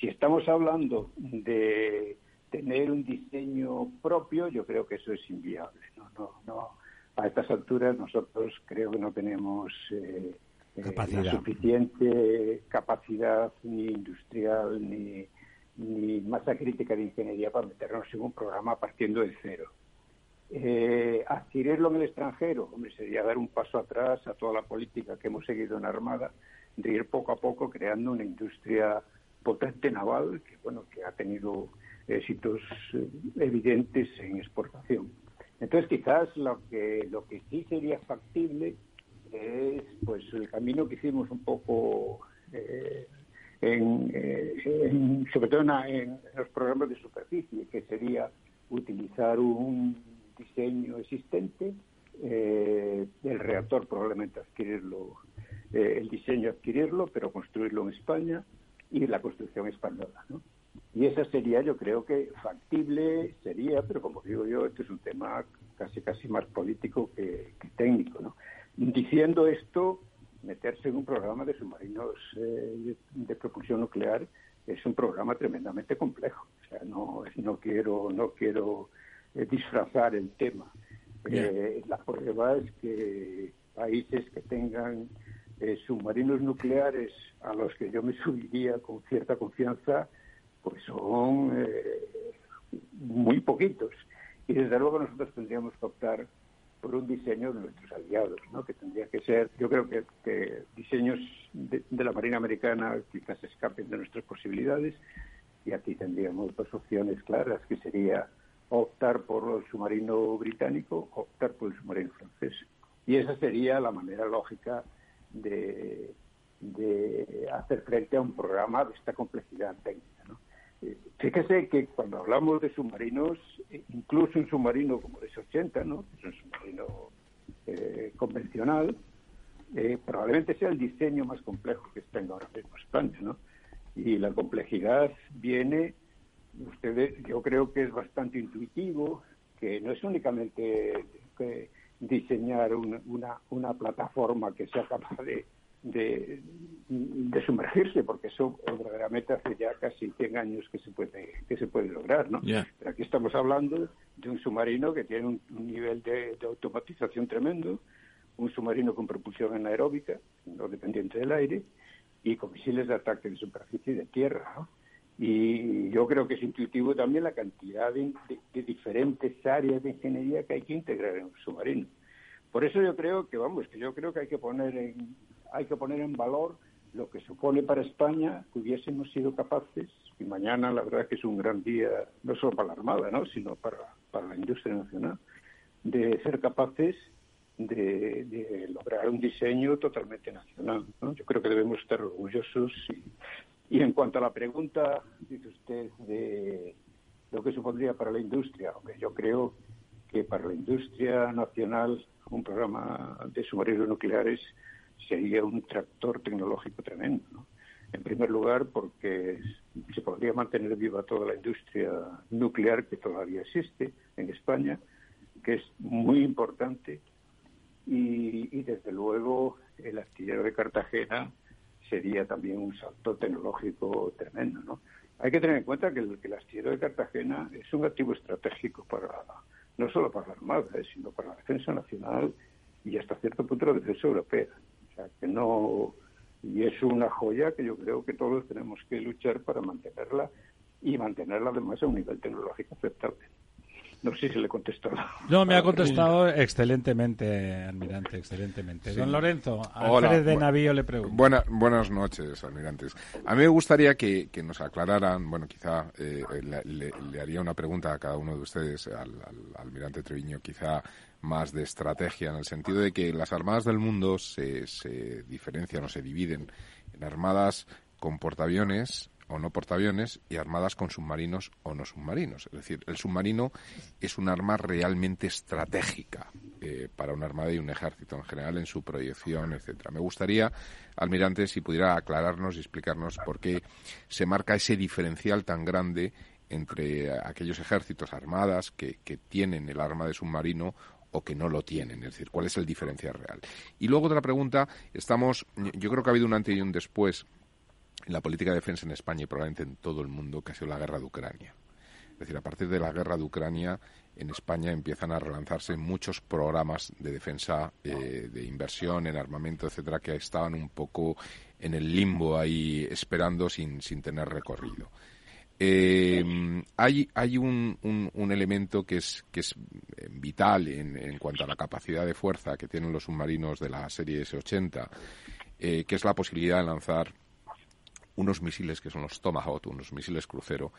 Si estamos hablando de tener un diseño propio, yo creo que eso es inviable. No, no, no. a estas alturas nosotros creo que no tenemos eh, la suficiente capacidad ni industrial ni, ni masa crítica de ingeniería para meternos en un programa partiendo de cero. Eh, adquirirlo en el extranjero, hombre, sería dar un paso atrás a toda la política que hemos seguido en Armada, de ir poco a poco creando una industria potente naval que, bueno, que ha tenido éxitos eh, evidentes en exportación. Entonces, quizás lo que, lo que sí sería factible es pues el camino que hicimos un poco eh, en, sobre todo en, los programas de superficie, que sería utilizar un diseño existente, eh, el reactor probablemente adquirirlo, eh, el diseño adquirirlo, pero construirlo en España y la construcción española. ¿no? Y esa sería, yo creo que factible sería, pero como digo yo, esto es un tema casi casi más político que, técnico. ¿no? Diciendo esto, meterse en un programa de submarinos eh, de, propulsión nuclear es un programa tremendamente complejo. O sea, no, no quiero, no quiero eh, disfrazar el tema. Eh, la prueba es que países que tengan submarinos nucleares a los que yo me subiría con cierta confianza, pues son muy poquitos. Y desde luego nosotros tendríamos que optar por un diseño de nuestros aliados, ¿no? que tendría que ser, yo creo que, diseños de, la Marina Americana quizás escapen de nuestras posibilidades y aquí tendríamos dos opciones claras, que sería optar por el submarino británico optar por el submarino francés. Y esa sería la manera lógica de, de hacer frente a un programa de esta complejidad técnica. ¿no? Fíjese que cuando hablamos de submarinos, incluso un submarino como el S-80, ¿no? es un submarino eh, convencional, eh, probablemente sea el diseño más complejo que tenga ahora mismo España, ¿no? Y la complejidad viene, ustedes, yo creo que es bastante intuitivo, que no es únicamente diseñar una, una plataforma que sea capaz de de, sumergirse, porque eso verdaderamente hace ya casi 100 años que se puede que se puede lograr, ¿no? Pero aquí estamos hablando de un submarino que tiene un, nivel de, automatización tremendo, un submarino con propulsión anaeróbica, no dependiente del aire, y con misiles de ataque de superficie y de tierra, Y yo creo que es intuitivo también la cantidad de, de diferentes áreas de ingeniería que hay que integrar en un submarino. Por eso yo creo que, vamos, que yo creo que hay que poner en, hay que poner en valor lo que supone para España que hubiésemos sido capaces, y mañana la verdad que es un gran día, no solo para la Armada, ¿no? sino para, para la industria nacional, de ser capaces de, lograr un diseño totalmente nacional. Yo creo que debemos estar orgullosos. Y, y en cuanto a la pregunta, dice usted, de lo que supondría para la industria, hombre, yo creo que para la industria nacional un programa de submarinos nucleares sería un tractor tecnológico tremendo. ¿no? En primer lugar, porque se podría mantener viva toda la industria nuclear que todavía existe en España, que es muy importante, y, desde luego el astillero de Cartagena sería también un salto tecnológico tremendo. ¿no? Hay que tener en cuenta que el, que el astillero de Cartagena es un activo estratégico para no solo para la Armada, eh, sino para la defensa nacional y hasta cierto punto la defensa europea que no y es una joya que yo creo que todos tenemos que luchar para mantenerla y mantenerla además a un nivel tecnológico aceptable. No sé si le he contestado. No, me ha contestado excelentemente, almirante, excelentemente. Don Lorenzo, Alfred de Navío le pregunto. buenas noches, almirantes. A mí me gustaría que, nos aclararan, bueno, quizá eh, le, haría una pregunta a cada uno de ustedes, al, al almirante Treviño, quizá más de estrategia, en el sentido de que las armadas del mundo se, se diferencian o se dividen en armadas con portaaviones o no portaaviones y armadas con submarinos o no submarinos. Es decir, el submarino es un arma realmente estratégica eh, para una armada y un ejército en general en su proyección, etcétera. Me gustaría, almirante, si pudiera aclararnos y explicarnos por qué se marca ese diferencial tan grande entre aquellos ejércitos armadas que, que tienen el arma de submarino o que no lo tienen, es decir, cuál es el diferencial real. Y luego otra pregunta, estamos, yo creo que ha habido un antes y un después en la política de defensa en España y probablemente en todo el mundo, que ha sido la guerra de Ucrania. decir, a partir de la guerra de Ucrania, en España empiezan a relanzarse muchos programas de defensa, eh, de inversión en armamento, etcétera, que estaban un poco en el limbo ahí esperando sin, sin tener recorrido. Eh, hay hay un, un, elemento que es, que es eh, vital en, en, cuanto a la capacidad de fuerza que tienen los submarinos de la serie S-80, que es la posibilidad de lanzar unos misiles que son los Tomahawk, unos misiles crucero,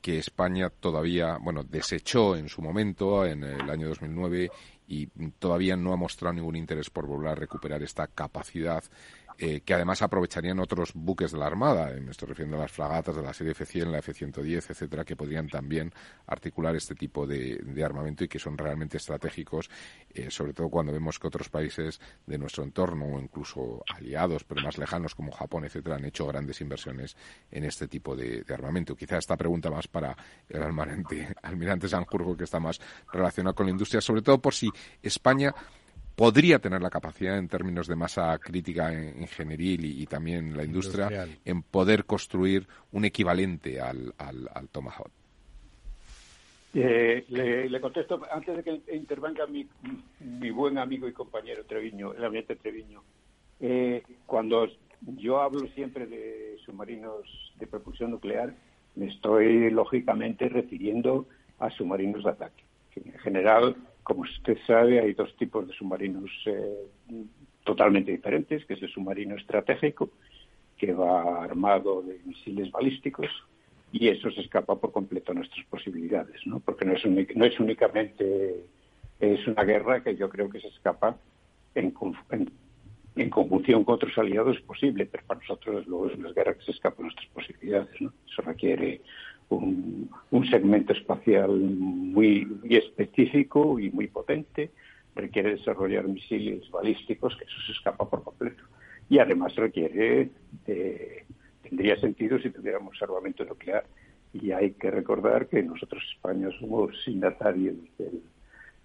que España todavía, bueno, desechó en su momento, en el año 2009, y todavía no ha mostrado ningún interés por volver a recuperar esta capacidad eh, que además aprovecharían otros buques de la Armada, me estoy refiriendo a las fragatas de la serie F-100, la F-110, etcétera, que podrían también articular este tipo de, armamento y que son realmente estratégicos, eh, sobre todo cuando vemos que otros países de nuestro entorno, o incluso aliados, pero más lejanos como Japón, etcétera, han hecho grandes inversiones en este tipo de, armamento. Quizá esta pregunta más para el almirante, almirante Sanjurgo, que está más relacionado con la industria, sobre todo por si España podría tener la capacidad en términos de masa crítica ingenieril y, también la industria en poder construir un equivalente al, al, Tomahawk. Eh, le, contesto antes de que intervenga mi, mi buen amigo y compañero Treviño, el ambiente Treviño. Eh, cuando yo hablo siempre de submarinos de propulsión nuclear, me estoy lógicamente refiriendo a submarinos de ataque. Que en general como usted sabe, hay dos tipos de submarinos eh, totalmente diferentes, que es el submarino estratégico, que va armado de misiles balísticos, y eso se escapa por completo a nuestras posibilidades, ¿no? Porque no es, no es únicamente es una guerra que yo creo que se escapa en, en, conjunción con otros aliados es posible, pero para nosotros luego es una guerra que se escapa a nuestras posibilidades, ¿no? Eso requiere un, segmento espacial muy, específico y muy potente, requiere desarrollar misiles balísticos, que eso se escapa por completo. Y además requiere, tendría sentido si tuviéramos armamento nuclear. Y hay que recordar que nosotros, España, somos signatarios del,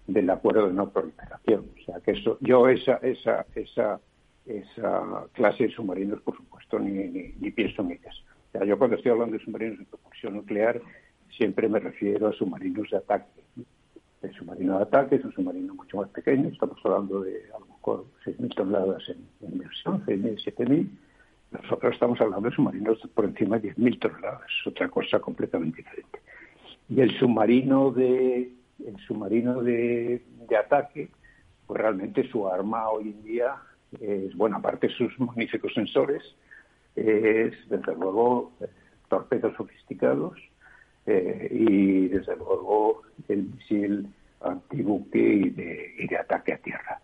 del acuerdo de no proliferación. O sea, que eso, yo esa, esa, esa, esa clase de submarinos, por supuesto, ni, ni pienso en ellas yo cuando estoy hablando de submarinos de propulsión nuclear siempre me refiero a submarinos de ataque. El submarino de ataque es un submarino mucho más pequeño, estamos hablando de a lo mejor 6.000 toneladas en, inversión, 6.000, 7.000. Nosotros estamos hablando de submarinos por encima de 10.000 toneladas, es otra cosa completamente diferente. Y el submarino de el submarino de, de ataque, pues realmente su arma hoy en día es buena parte de sus magníficos sensores, es, desde luego, torpedos sofisticados eh, y, desde luego, el misil antibuque y de, y de ataque a tierra.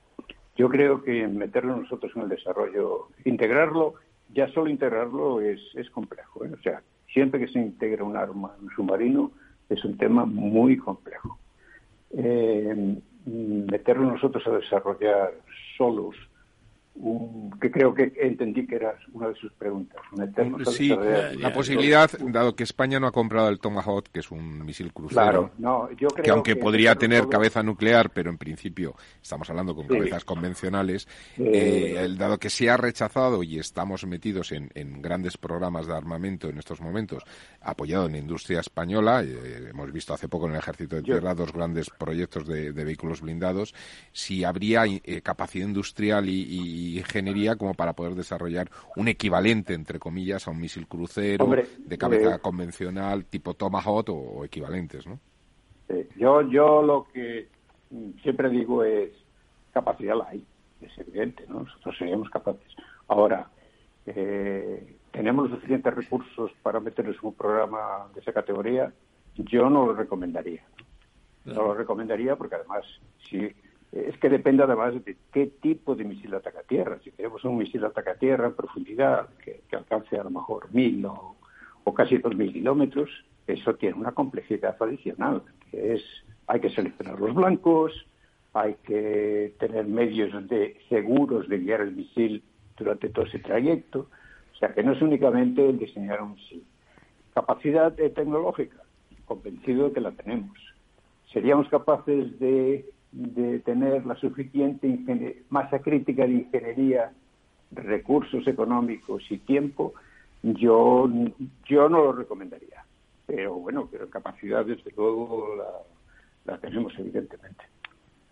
Yo creo que meterlo nosotros en el desarrollo, integrarlo, ya solo integrarlo es, es complejo. ¿eh? O sea, siempre que se integra un arma en un submarino es un tema muy complejo. Eh, meterlo nosotros a desarrollar solos que creo que entendí que era una de sus preguntas. Sí, la, posibilidad, dado que España no ha comprado el Tomahawk, que es un misil crucero, que aunque podría tener cabeza nuclear, pero en principio estamos hablando con cabezas convencionales, eh, dado que se ha rechazado y estamos metidos en, grandes programas de armamento en estos momentos, apoyado en la industria española, eh, hemos visto hace poco en el Ejército de Tierra dos grandes proyectos de, vehículos blindados, si habría eh, capacidad industrial y ingeniería como para poder desarrollar un equivalente, entre comillas, a un misil crucero de cabeza eh, convencional tipo Tomahawk o, equivalentes, ¿no? yo, yo lo que siempre digo es capacidad la hay, es evidente, ¿no? Nosotros seríamos capaces. Ahora, eh, ¿tenemos los suficientes recursos para meternos en un programa de esa categoría? Yo no lo recomendaría. No lo recomendaría porque además, si es que depende además de qué tipo de misil ataca tierra. Si queremos un misil ataca tierra en profundidad que, alcance a lo mejor mil o, casi dos mil kilómetros, eso tiene una complejidad adicional, que es hay que seleccionar los blancos, hay que tener medios de seguros de guiar el misil durante todo ese trayecto. O sea, que no es únicamente el diseñar un misil. Capacidad tecnológica, convencido de que la tenemos. ¿Seríamos capaces de de tener la suficiente masa crítica de ingeniería, recursos económicos y tiempo, yo, yo no lo recomendaría. Pero bueno, pero capacidad, desde luego, la, tenemos evidentemente.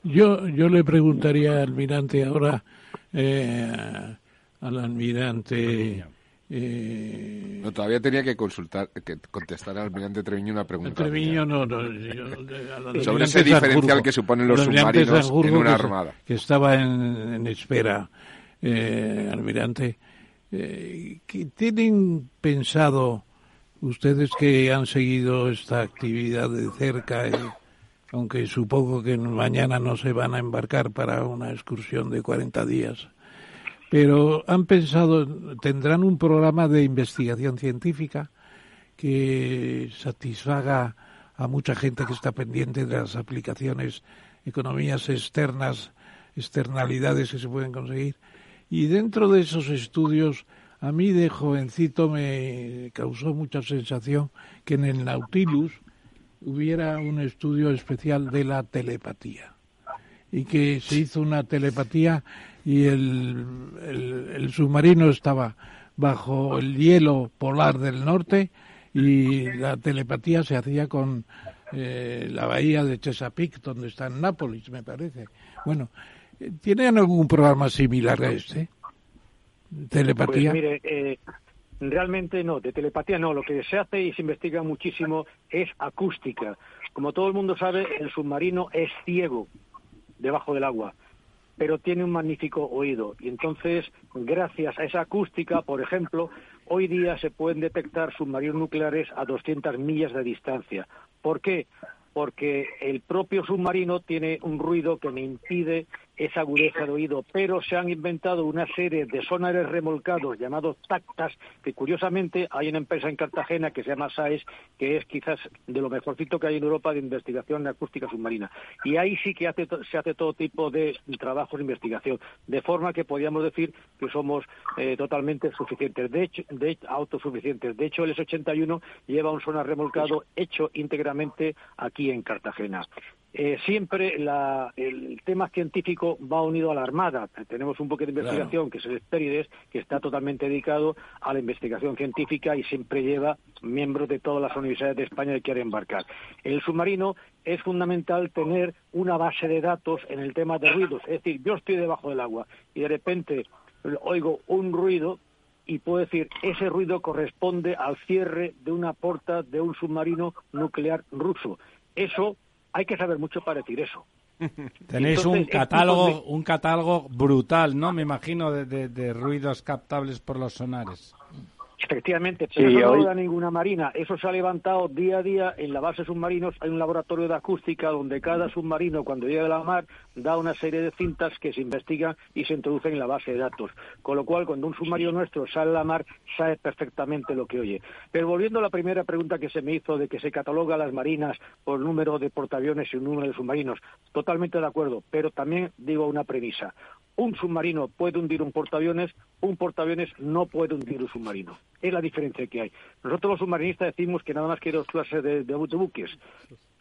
Yo, yo le preguntaría al almirante ahora, eh, al almirante eh, no, todavía tenía que consultar, que contestar al almirante Treviño una pregunta. Treviño no, no Sobre ese diferencial que suponen los submarinos en una armada. Que, estaba en, espera, eh, almirante. Eh, ¿Tienen pensado ustedes que han seguido esta actividad de cerca, eh, aunque supongo que mañana no se van a embarcar para una excursión de 40 días? Pero han pensado, tendrán un programa de investigación científica que satisfaga a mucha gente que está pendiente de las aplicaciones, economías externas, externalidades que se pueden conseguir. Y dentro de esos estudios, a mí de jovencito me causó mucha sensación que en el Nautilus hubiera un estudio especial de la telepatía y que se hizo una telepatía y el, el, submarino estaba bajo el hielo polar del norte y la telepatía se hacía con eh, la bahía de Chesapeake, donde está en Nápoles, me parece. Bueno, ¿tienen algún programa similar a este? ¿Telepatía? Pues mire, eh, realmente no, de telepatía no. Lo que se hace y se investiga muchísimo es acústica. Como todo el mundo sabe, el submarino es ciego debajo del agua pero tiene un magnífico oído. Y entonces, gracias a esa acústica, por ejemplo, hoy día se pueden detectar submarinos nucleares a 200 millas de distancia. ¿Por qué? Porque el propio submarino tiene un ruido que me impide esa agudeza de oído, pero se han inventado una serie de sonares remolcados llamados tactas, que curiosamente hay una empresa en Cartagena que se llama SAES, que es quizás de lo mejorcito que hay en Europa de investigación acústica submarina. Y ahí sí que se hace todo tipo de trabajos de investigación, de forma que podríamos decir que somos eh, totalmente suficientes, de hecho, de autosuficientes. De hecho, el S-81 lleva un sonar remolcado hecho íntegramente aquí en Cartagena. Eh, siempre el tema científico va unido a la Armada. Tenemos un buque de investigación que es el Espérides, que está totalmente dedicado a la investigación científica y siempre lleva miembros de todas las universidades de España que quieren embarcar. En el submarino es fundamental tener una base de datos en el tema de ruidos. Es decir, yo estoy debajo del agua y de repente oigo un ruido y puedo decir, ese ruido corresponde al cierre de una puerta de un submarino nuclear ruso. Eso hay que saber mucho para decir eso. Tenéis un catálogo, un catálogo brutal, ¿no? Me imagino de, ruidos captables por los sonares. Efectivamente, pero eso no da ninguna marina. Eso se ha levantado día a día en la base de submarinos. Hay un laboratorio de acústica donde cada submarino, cuando llega a la mar, da una serie de cintas que se investigan y se introducen en la base de datos. Con lo cual, cuando un submarino nuestro sale a la mar, sabe perfectamente lo que oye. Pero volviendo a la primera pregunta que se me hizo de que se cataloga las marinas por número de portaaviones y número de submarinos, totalmente de acuerdo. Pero también digo una premisa un submarino puede hundir un portaaviones, un portaaviones no puede hundir un submarino. Es la diferencia que hay. Nosotros los submarinistas decimos que nada más que dos clases de, buques,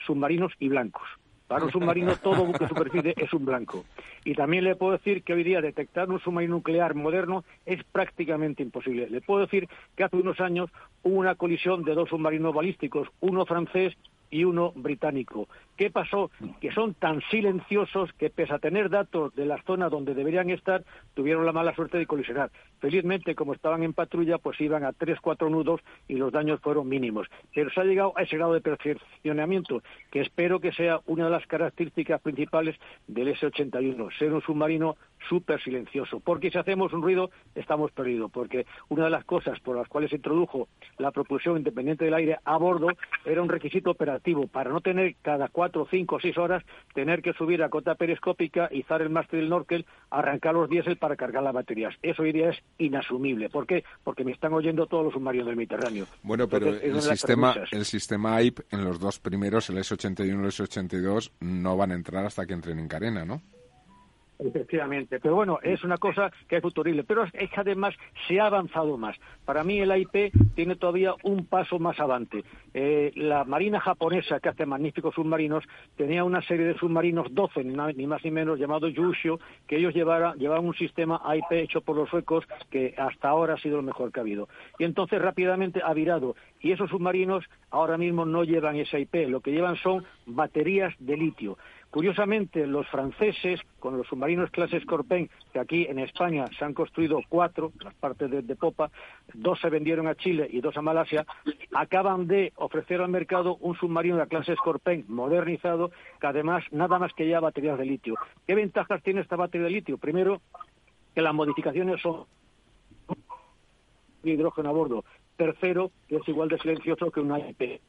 submarinos y blancos. Para un submarino todo buque de superficie es un blanco. Y también le puedo decir que hoy día detectar un submarino nuclear moderno es prácticamente imposible. Le puedo decir que hace unos años hubo una colisión de dos submarinos balísticos, uno francés y uno británico. ¿Qué pasó? Que son tan silenciosos que, pese a tener datos de las zonas donde deberían estar, tuvieron la mala suerte de colisionar. Felizmente, como estaban en patrulla, pues iban a tres, cuatro nudos y los daños fueron mínimos. Pero se ha llegado a ese grado de perfeccionamiento, que espero que sea una de las características principales del S-81, ser un submarino súper silencioso. Porque si hacemos un ruido, estamos perdidos. Porque una de las cosas por las cuales se introdujo la propulsión independiente del aire a bordo era un requisito operativo para no tener cada cuatro, cinco o seis horas tener que subir a cota periscópica, izar el mástil del Norkel, arrancar los diésel para cargar las baterías. Eso hoy día es inasumible. ¿Por qué? Porque me están oyendo todos los submarinos del Mediterráneo. Bueno, pero el sistema, el sistema AIP en los dos primeros, el S-81 y el S-82, no van a entrar hasta que entren en carena, ¿no? Efectivamente, pero bueno, es una cosa que es futurible, pero es que además se ha avanzado más. Para mí el AIP tiene todavía un paso más adelante. Eh, la Marina japonesa, que hace magníficos submarinos, tenía una serie de submarinos, 12, ni, más ni menos, llamados Yusho, que ellos llevaban, llevaban un sistema AIP hecho por los suecos que hasta ahora ha sido lo mejor que ha habido. Y entonces rápidamente ha virado. Y esos submarinos ahora mismo no llevan ese AIP, lo que llevan son baterías de litio. Curiosamente, los franceses, con los submarinos clase Scorpion, que aquí en España se han construido cuatro, las partes de, popa, dos se vendieron a Chile y dos a Malasia, acaban de ofrecer al mercado un submarino de la clase Scorpion modernizado, que además nada más que lleva baterías de litio. ¿Qué ventajas tiene esta batería de litio? Primero, que las modificaciones son hidrógeno a bordo. Tercero, que es igual de silencioso que un IP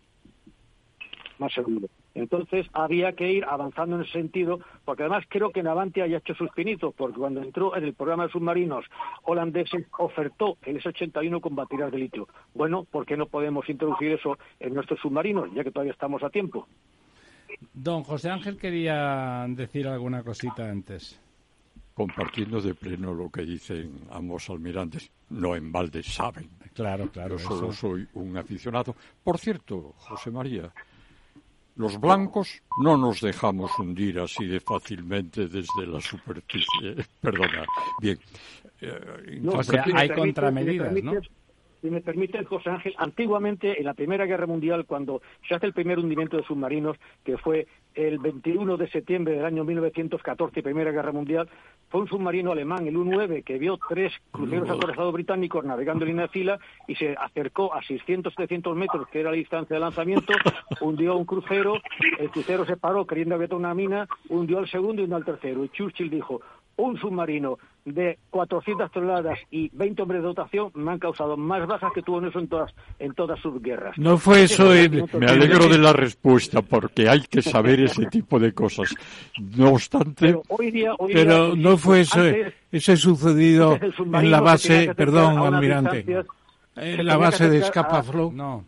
más seguro. Entonces había que ir avanzando en ese sentido, porque además creo que Navantia haya hecho sus pinitos, porque cuando entró en el programa de submarinos holandeses ofertó el S-81 con baterías de litio. Bueno, ¿por qué no podemos introducir eso en nuestros submarinos, ya que todavía estamos a tiempo? Don José Ángel quería decir alguna cosita antes. Compartiendo de pleno lo que dicen ambos almirantes, no en balde saben. Claro, claro. Yo solo soy un aficionado. Por cierto, José María, los blancos no nos dejamos hundir así de fácilmente desde la superficie. Perdona. Bien. Eh, hay contramedidas, ¿no? si me permite, José Ángel, antiguamente en la Primera Guerra Mundial, cuando se hace el primer hundimiento de submarinos, que fue el 21 de septiembre del año 1914, Primera Guerra Mundial, fue un submarino alemán, el U-9, que vio tres cruceros acorazados británicos navegando en línea de fila y se acercó a 600-700 metros, que era la distancia de lanzamiento, hundió un crucero, el crucero se paró creyendo que había una mina, hundió al segundo y hundió al tercero. Y Churchill dijo, un submarino de 400 toneladas y 20 hombres de dotación me han causado más bajas que tuvo en eso en todas, en todas sus guerras. No fue eso. Me alegro de la respuesta porque hay que saber ese tipo de cosas. No obstante. Pero, no fue eso. Ese sucedido en la base, perdón, almirante. En la base de Scapa-Flow. No.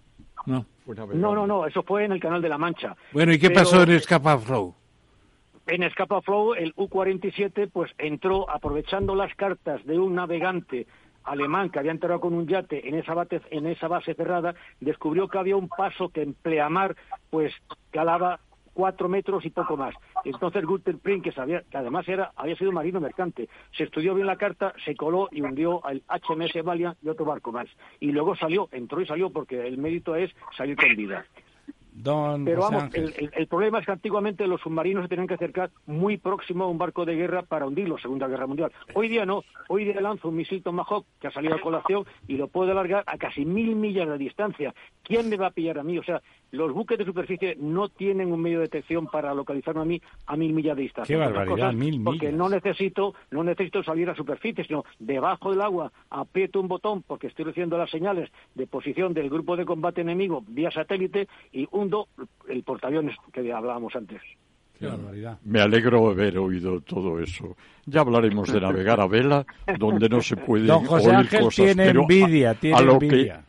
No. No, no, no, eso fue en el Canal de la Mancha. Bueno, ¿y qué pasó en Scapa-Flow? En Escapa Flow, el U-47 pues entró aprovechando las cartas de un navegante alemán que había entrado con un yate en esa, base, en esa base cerrada, descubrió que había un paso que en pleamar pues calaba cuatro metros y poco más. Entonces Gunther Prink, que, sabía, que además era, había sido marino mercante, se estudió bien la carta, se coló y hundió al HMS Valiant y otro barco más. Y luego salió, entró y salió porque el mérito es salir con vida. Pero vamos, el, problema es que antiguamente los submarinos se tenían que acercar muy próximo a un barco de guerra para hundirlo, Segunda Guerra Mundial. Hoy día no, hoy día lanza un misil Tomahawk que ha salido a colación y lo puede alargar a casi mil millas de distancia. ¿Quién me va a pillar a mí? O sea, los buques de superficie no tienen un medio de detección para localizarme a mí a mil millas de distancia. Qué barbaridad, mil millas. Porque no necesito, no necesito salir a superficie, sino debajo del agua aprieto un botón porque estoy recibiendo las señales de posición del grupo de combate enemigo vía satélite y el portaaviones que hablábamos antes. Qué barbaridad. Me alegro de haber oído todo eso. Ya hablaremos de navegar a vela, donde no se puede Don José oír Ángel cosas, tiene envidia, tiene envidia.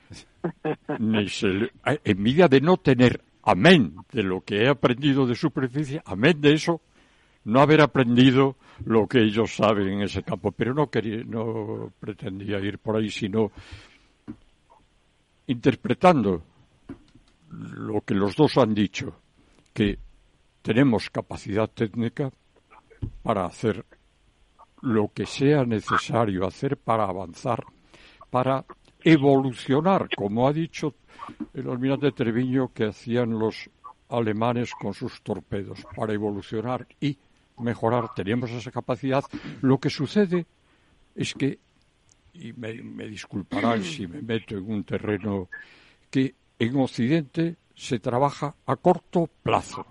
envidia de no tener, amén, de lo que he aprendido de superficie, amén de eso, no haber aprendido lo que ellos saben en ese campo. Pero no, quería, no pretendía ir por ahí, sino interpretando lo que los dos han dicho, que tenemos capacidad técnica para hacer lo que sea necesario hacer para avanzar, para evolucionar, como ha dicho el almirante Treviño que hacían los alemanes con sus torpedos, para evolucionar y mejorar. Teníamos esa capacidad. Lo que sucede es que, y me, me disculparán si me meto en un terreno, que en Occidente se trabaja a corto plazo.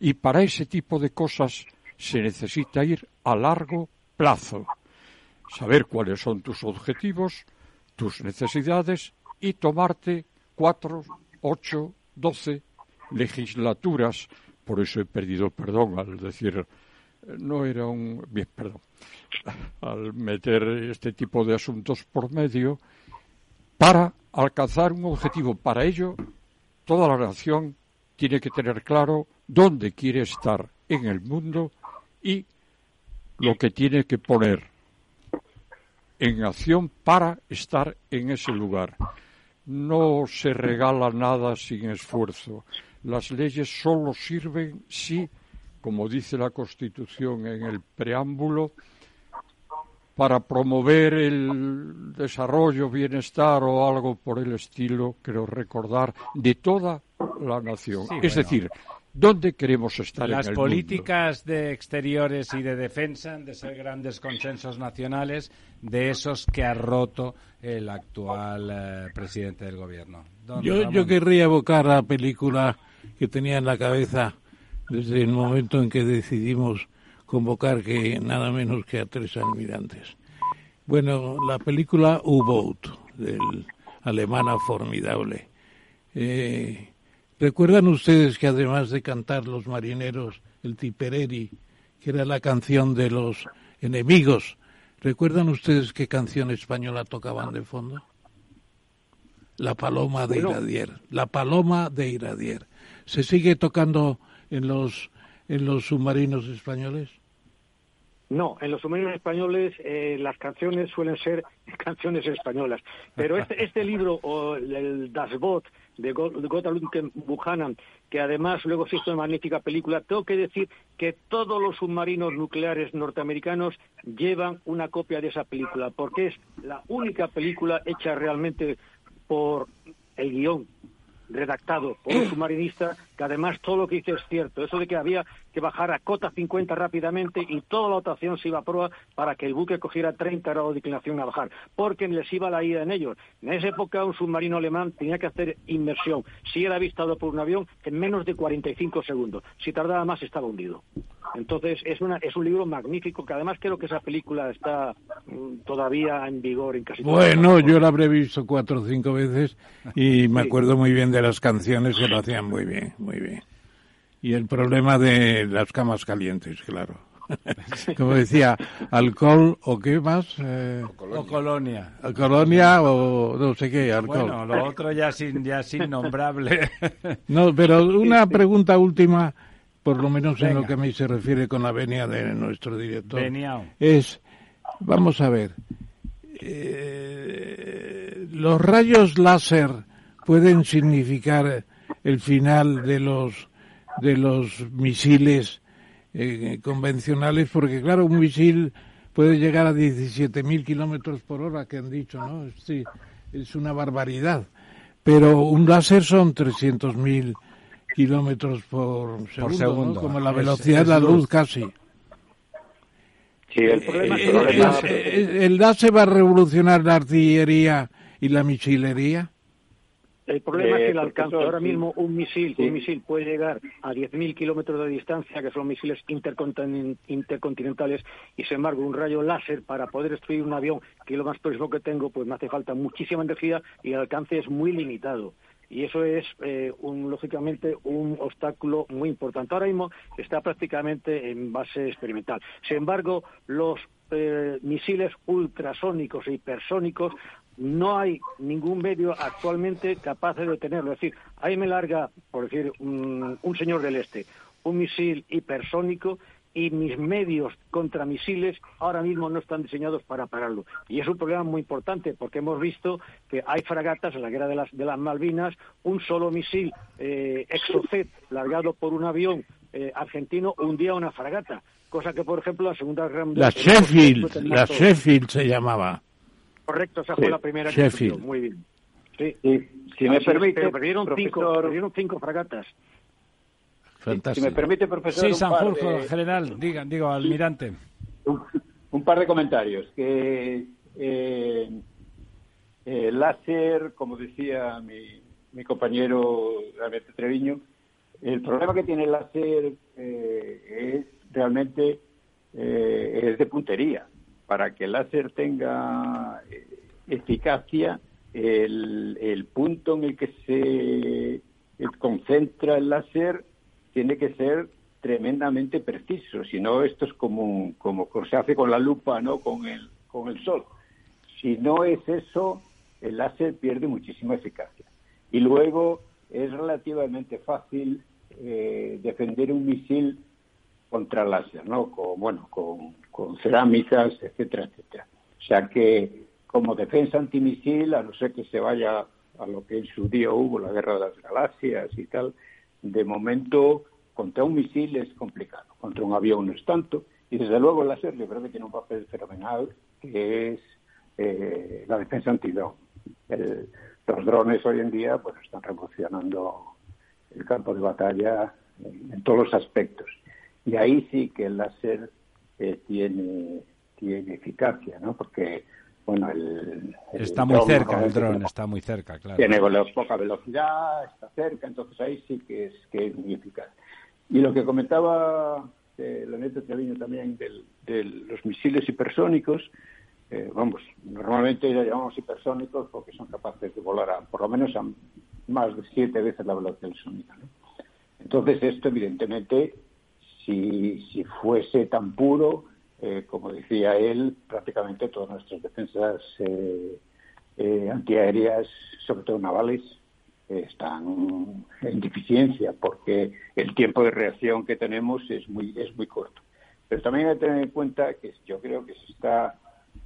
Y para ese tipo de cosas se necesita ir a largo plazo. Saber cuáles son tus objetivos, tus necesidades y tomarte cuatro, ocho, doce legislaturas. Por eso he perdido perdón al decir no era un bien, perdón, al meter este tipo de asuntos por medio para alcanzar un objetivo. Para ello, toda la nación tiene que tener claro dónde quiere estar en el mundo y lo que tiene que poner en acción para estar en ese lugar. No se regala nada sin esfuerzo. Las leyes solo sirven si, como dice la Constitución en el preámbulo, para promover el desarrollo, bienestar o algo por el estilo, creo recordar, de toda la nación. es decir, ¿Dónde queremos estar Las en el políticas de exteriores y de defensa han de ser grandes consensos nacionales de esos que ha roto el actual eh, presidente del gobierno. Yo, yo querría evocar la película que tenía en la cabeza desde el momento en que decidimos convocar que nada menos que a tres almirantes. Bueno, la película U-Boat del alemana formidable. Eh, ¿Recuerdan ustedes que además de cantar los marineros el Tipereri, que era la canción de los enemigos, ¿recuerdan ustedes qué canción española tocaban de fondo? La Paloma de Iradier. La Paloma de Iradier. ¿Se sigue tocando en los, en los submarinos españoles? No, en los submarinos españoles eh, las canciones suelen ser canciones españolas. Pero este, este libro, o el Das Boot, de Gotthard Buchanan, que además luego se hizo una magnífica película, tengo que decir que todos los submarinos nucleares norteamericanos llevan una copia de esa película, porque es la única película hecha realmente por el guion redactado por un submarinista, que además todo lo que dice es cierto. Eso de que había que bajar a cota 50 rápidamente y toda la dotación se iba a prueba para que el buque cogiera 30 grados de inclinación a bajar, porque les iba la ida en ellos. En esa época un submarino alemán tenía que hacer inmersión, si era avistado por un avión, en menos de 45 segundos. Si tardaba más estaba hundido. Entonces es, una, es un libro magnífico que además creo que esa película está mm, todavía en vigor en casi Bueno, yo la habré visto cuatro o cinco veces y me acuerdo muy bien de las canciones que lo hacían muy bien, muy bien. Y el problema de las camas calientes, claro. Como decía, alcohol o qué más? Eh, o colonia. O colonia o no sé qué, alcohol. Bueno, lo otro ya sin, ya sin nombrable. no, pero una pregunta última por lo menos en lo que a mí se refiere con la venia de nuestro director, es, vamos a ver, eh, los rayos láser pueden significar el final de los de los misiles eh, convencionales, porque claro, un misil puede llegar a 17.000 kilómetros por hora, que han dicho, ¿no? Sí, es una barbaridad. Pero un láser son 300.000 kilómetros por segundo, como la velocidad de la luz, casi. Sí, el, problema es eh, ¿El DASE va a revolucionar la artillería y la misilería? El problema es que el alcance, ahora mismo un misil, un misil puede llegar a 10.000 kilómetros de distancia, que son misiles intercontinentales, y sin embargo un rayo láser para poder destruir un avión, que es lo más próximo que tengo, pues me hace falta muchísima energía y el alcance es muy limitado y eso es eh, un, lógicamente un obstáculo muy importante. Ahora mismo está prácticamente en base experimental. Sin embargo, los eh, misiles ultrasónicos e hipersónicos no hay ningún medio actualmente capaz de detenerlo. Es decir, ahí me larga, por decir, un señor del este, un misil hipersónico y mis medios contra misiles ahora mismo no están diseñados para pararlo. Y es un problema muy importante porque hemos visto que hay fragatas en la guerra de las, de las Malvinas, un solo misil eh, Exocet largado por un avión eh, argentino hundía una fragata, cosa que por ejemplo la Segunda Guerra Mundial... La Sheffield, la Sheffield se llamaba. Correcto, esa fue la primera Sheffield. Muy bien. Sí. Si me permite, perdieron, cinco, perdieron cinco fragatas. Si me permite, profesor. Sí, Sanjurjo, general, digan, digo, almirante. Un, par de comentarios. Que eh, el láser, como decía mi, mi compañero Alberto Treviño, el problema que tiene el láser eh, es realmente eh, es de puntería. Para que el láser tenga eficacia, el, el punto en el que se concentra el láser tiene que ser tremendamente preciso, si no esto es como, como se hace con la lupa, ¿no? Con el, con el sol. Si no es eso, el láser pierde muchísima eficacia. Y luego es relativamente fácil eh, defender un misil contra láser, ¿no? Con, bueno, con, con cerámicas, etcétera, etcétera. O sea que como defensa antimisil, a no ser que se vaya a lo que en su día hubo, la guerra de las galaxias y tal, de momento contra un misil es complicado, contra un avión no es tanto, y desde luego el láser yo creo que tiene un papel fenomenal, que es eh, la defensa antidrón. los drones hoy en día pues están revolucionando el campo de batalla en, todos los aspectos. Y ahí sí que el láser eh, tiene, tiene eficacia, ¿no? Porque bueno, el, está muy cerca el dron, está muy cerca, claro. Tiene poca velocidad, está cerca, entonces ahí sí que es, que es muy eficaz. Y lo que comentaba eh, neta Treviño también de los misiles hipersónicos, eh, vamos, normalmente ya llamamos hipersónicos porque son capaces de volar a, por lo menos a más de siete veces la velocidad del sonido. Entonces esto evidentemente, si, fuese tan puro, eh, como decía él, prácticamente todas nuestras defensas eh, eh, antiaéreas, sobre todo navales, están en deficiencia porque el tiempo de reacción que tenemos es muy es muy corto. Pero también hay que tener en cuenta que yo creo que se está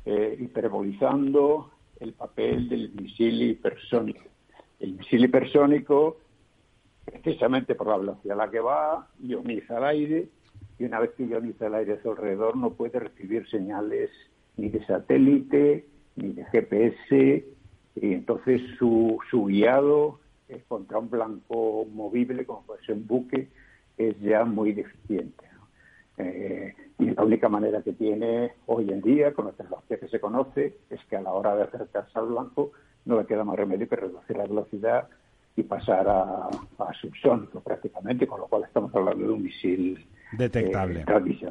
hiperbolizando el papel del misil hipersónico. El misil hipersónico, precisamente por la velocidad a la que va, ioniza el aire y una vez que ioniza el aire a su alrededor no puede recibir señales ni de satélite ni de GPS y entonces su, su guiado contra un blanco movible como puede ser un buque es ya muy deficiente. Eh, y la única manera que tiene hoy en día, con la tecnología que se conoce, es que a la hora de acercarse al blanco no le queda más remedio que reducir la velocidad y pasar a, a subsónico prácticamente, con lo cual estamos hablando de un misil detectable. Eh,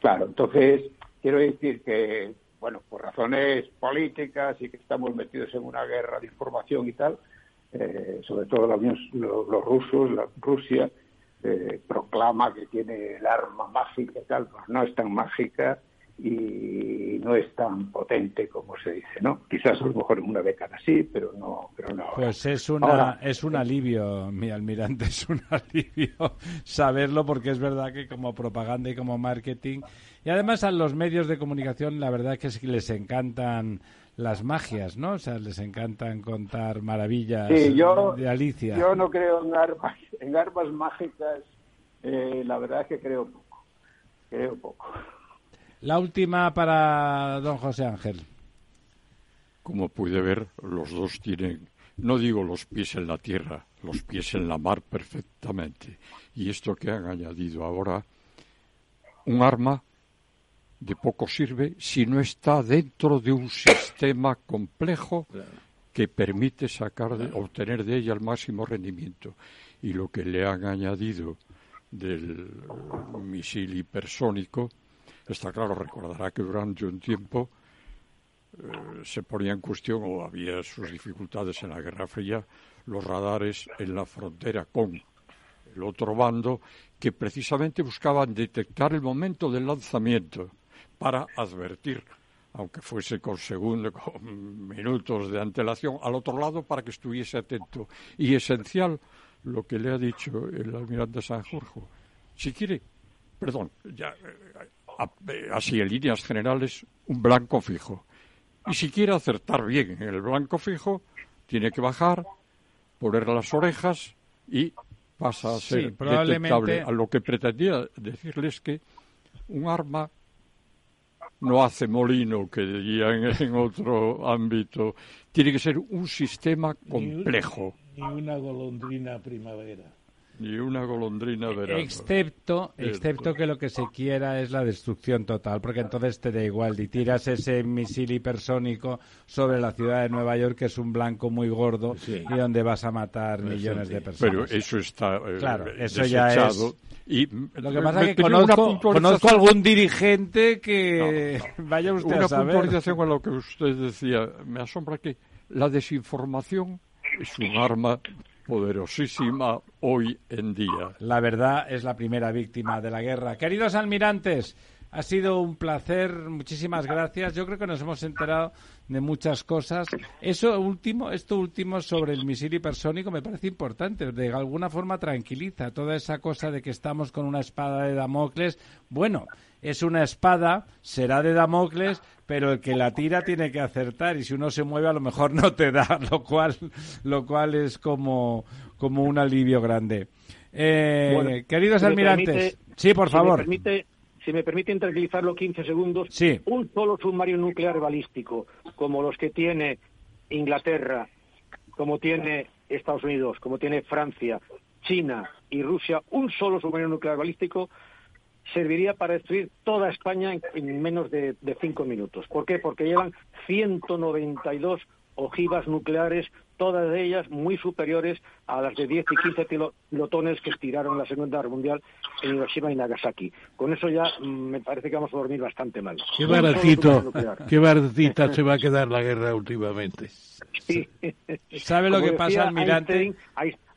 claro, entonces quiero decir que, bueno, por razones políticas y que estamos metidos en una guerra de información y tal, eh, sobre todo la Unión, los, rusos, la Rusia, eh, proclama que tiene el arma mágica y tal, pues no es tan mágica y no es tan potente como se dice, ¿no? Quizás a lo mejor en una década sí, pero no, pero no. Pues es una es un alivio, mi almirante, es un alivio saberlo porque es verdad que como propaganda y como marketing y además a los medios de comunicación la verdad es que les encantan las magias, ¿no? O sea, les encantan contar maravillas de Alicia. Yo no creo en armas, en armas mágicas. Eh, la verdad es que creo poco, creo poco. La última para don José Ángel. Como puede ver, los dos tienen, no digo los pies en la tierra, los pies en la mar perfectamente. Y esto que han añadido ahora, un arma de poco sirve si no está dentro de un sistema complejo que permite sacar obtener de ella el máximo rendimiento. Y lo que le han añadido del misil hipersónico Está claro, recordará que durante un tiempo eh, se ponía en cuestión o había sus dificultades en la Guerra Fría los radares en la frontera con el otro bando que precisamente buscaban detectar el momento del lanzamiento para advertir, aunque fuese con segundos, con minutos de antelación, al otro lado para que estuviese atento. Y esencial lo que le ha dicho el almirante San Jorge. Si quiere, perdón, ya eh, así en líneas generales, un blanco fijo. Y si quiere acertar bien en el blanco fijo, tiene que bajar, poner las orejas y pasa a ser detectable. A lo que pretendía decirles que un arma no hace molino, que dirían en otro ámbito. Tiene que ser un sistema complejo. Ni una golondrina primavera. Ni una golondrina verano. Excepto, excepto que lo que se quiera es la destrucción total, porque entonces te da igual. Y tiras ese misil hipersónico sobre la ciudad de Nueva York, que es un blanco muy gordo y donde vas a matar millones de personas. Pero eso está eh, claro, eso ya es... Y lo que pasa es que conozco, conozco algún dirigente que vaya usted a saber. Una puntualización con lo que usted decía. Me asombra que la desinformación es un arma poderosísima hoy en día. La verdad es la primera víctima de la guerra. Queridos almirantes, Ha sido un placer, muchísimas gracias. Yo creo que nos hemos enterado de muchas cosas. Eso último, esto último sobre el misil hipersónico me parece importante. De alguna forma tranquiliza toda esa cosa de que estamos con una espada de Damocles. Bueno, es una espada, será de Damocles, pero el que la tira tiene que acertar y si uno se mueve a lo mejor no te da, lo cual, lo cual es como, como un alivio grande. Eh, queridos almirantes, sí, por favor si me permiten tranquilizarlo 15 segundos, un solo submarino nuclear balístico, como los que tiene Inglaterra, como tiene Estados Unidos, como tiene Francia, China y Rusia, un solo submarino nuclear balístico serviría para destruir toda España en, menos de, de, cinco minutos. ¿Por qué? Porque llevan 192 ojivas nucleares todas ellas muy superiores a las de 10 y 15 pilotones que estiraron la Segunda Guerra Mundial en Hiroshima y Nagasaki. Con eso ya mm, me parece que vamos a dormir bastante mal. Qué baratito, qué baratita se va a quedar la guerra últimamente. Sí. ¿Sabe lo que pasa, almirante? Einstein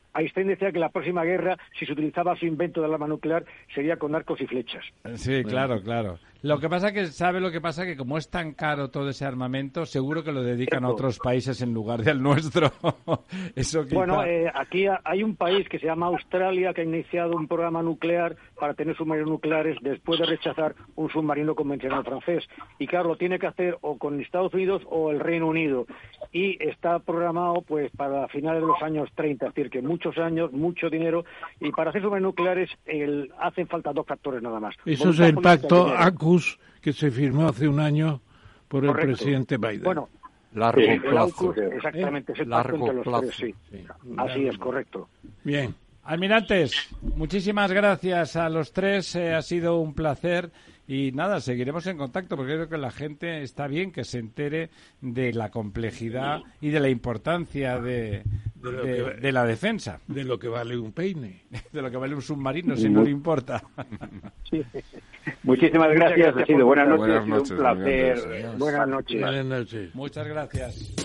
decía que la próxima guerra, si se utilizaba su invento del arma nuclear, sería con arcos y flechas. Sí, claro, claro. Lo que pasa que sabe lo que pasa que como es tan caro todo ese armamento, seguro que lo dedican a otros países en lugar del nuestro. Eso Bueno, eh, aquí hay un país que se llama Australia que ha iniciado un programa nuclear para tener submarinos nucleares después de rechazar un submarino convencional francés. Y claro, lo tiene que hacer o con Estados Unidos o el Reino Unido. Y está programado pues para finales de los años 30, es decir, que muchos años, mucho dinero. Y para hacer submarinos nucleares el, hacen falta dos factores nada más. Eso es el pacto ACU que se firmó hace un año por el presidente Biden. Bueno, largo plazo. exactamente, es el largo entre los Tres, sí. Así es, correcto. Bien. Almirantes, muchísimas gracias a los tres. Eh, ha sido un placer. Y nada, seguiremos en contacto porque creo que la gente está bien que se entere de la complejidad y de la importancia de, de, la defensa. De lo que vale un peine. De lo que vale un submarino, si no le importa. Muchísimas gracias. Ha sido buenas noches. Un placer. Buenas noches. Buenas noches. Muchas gracias.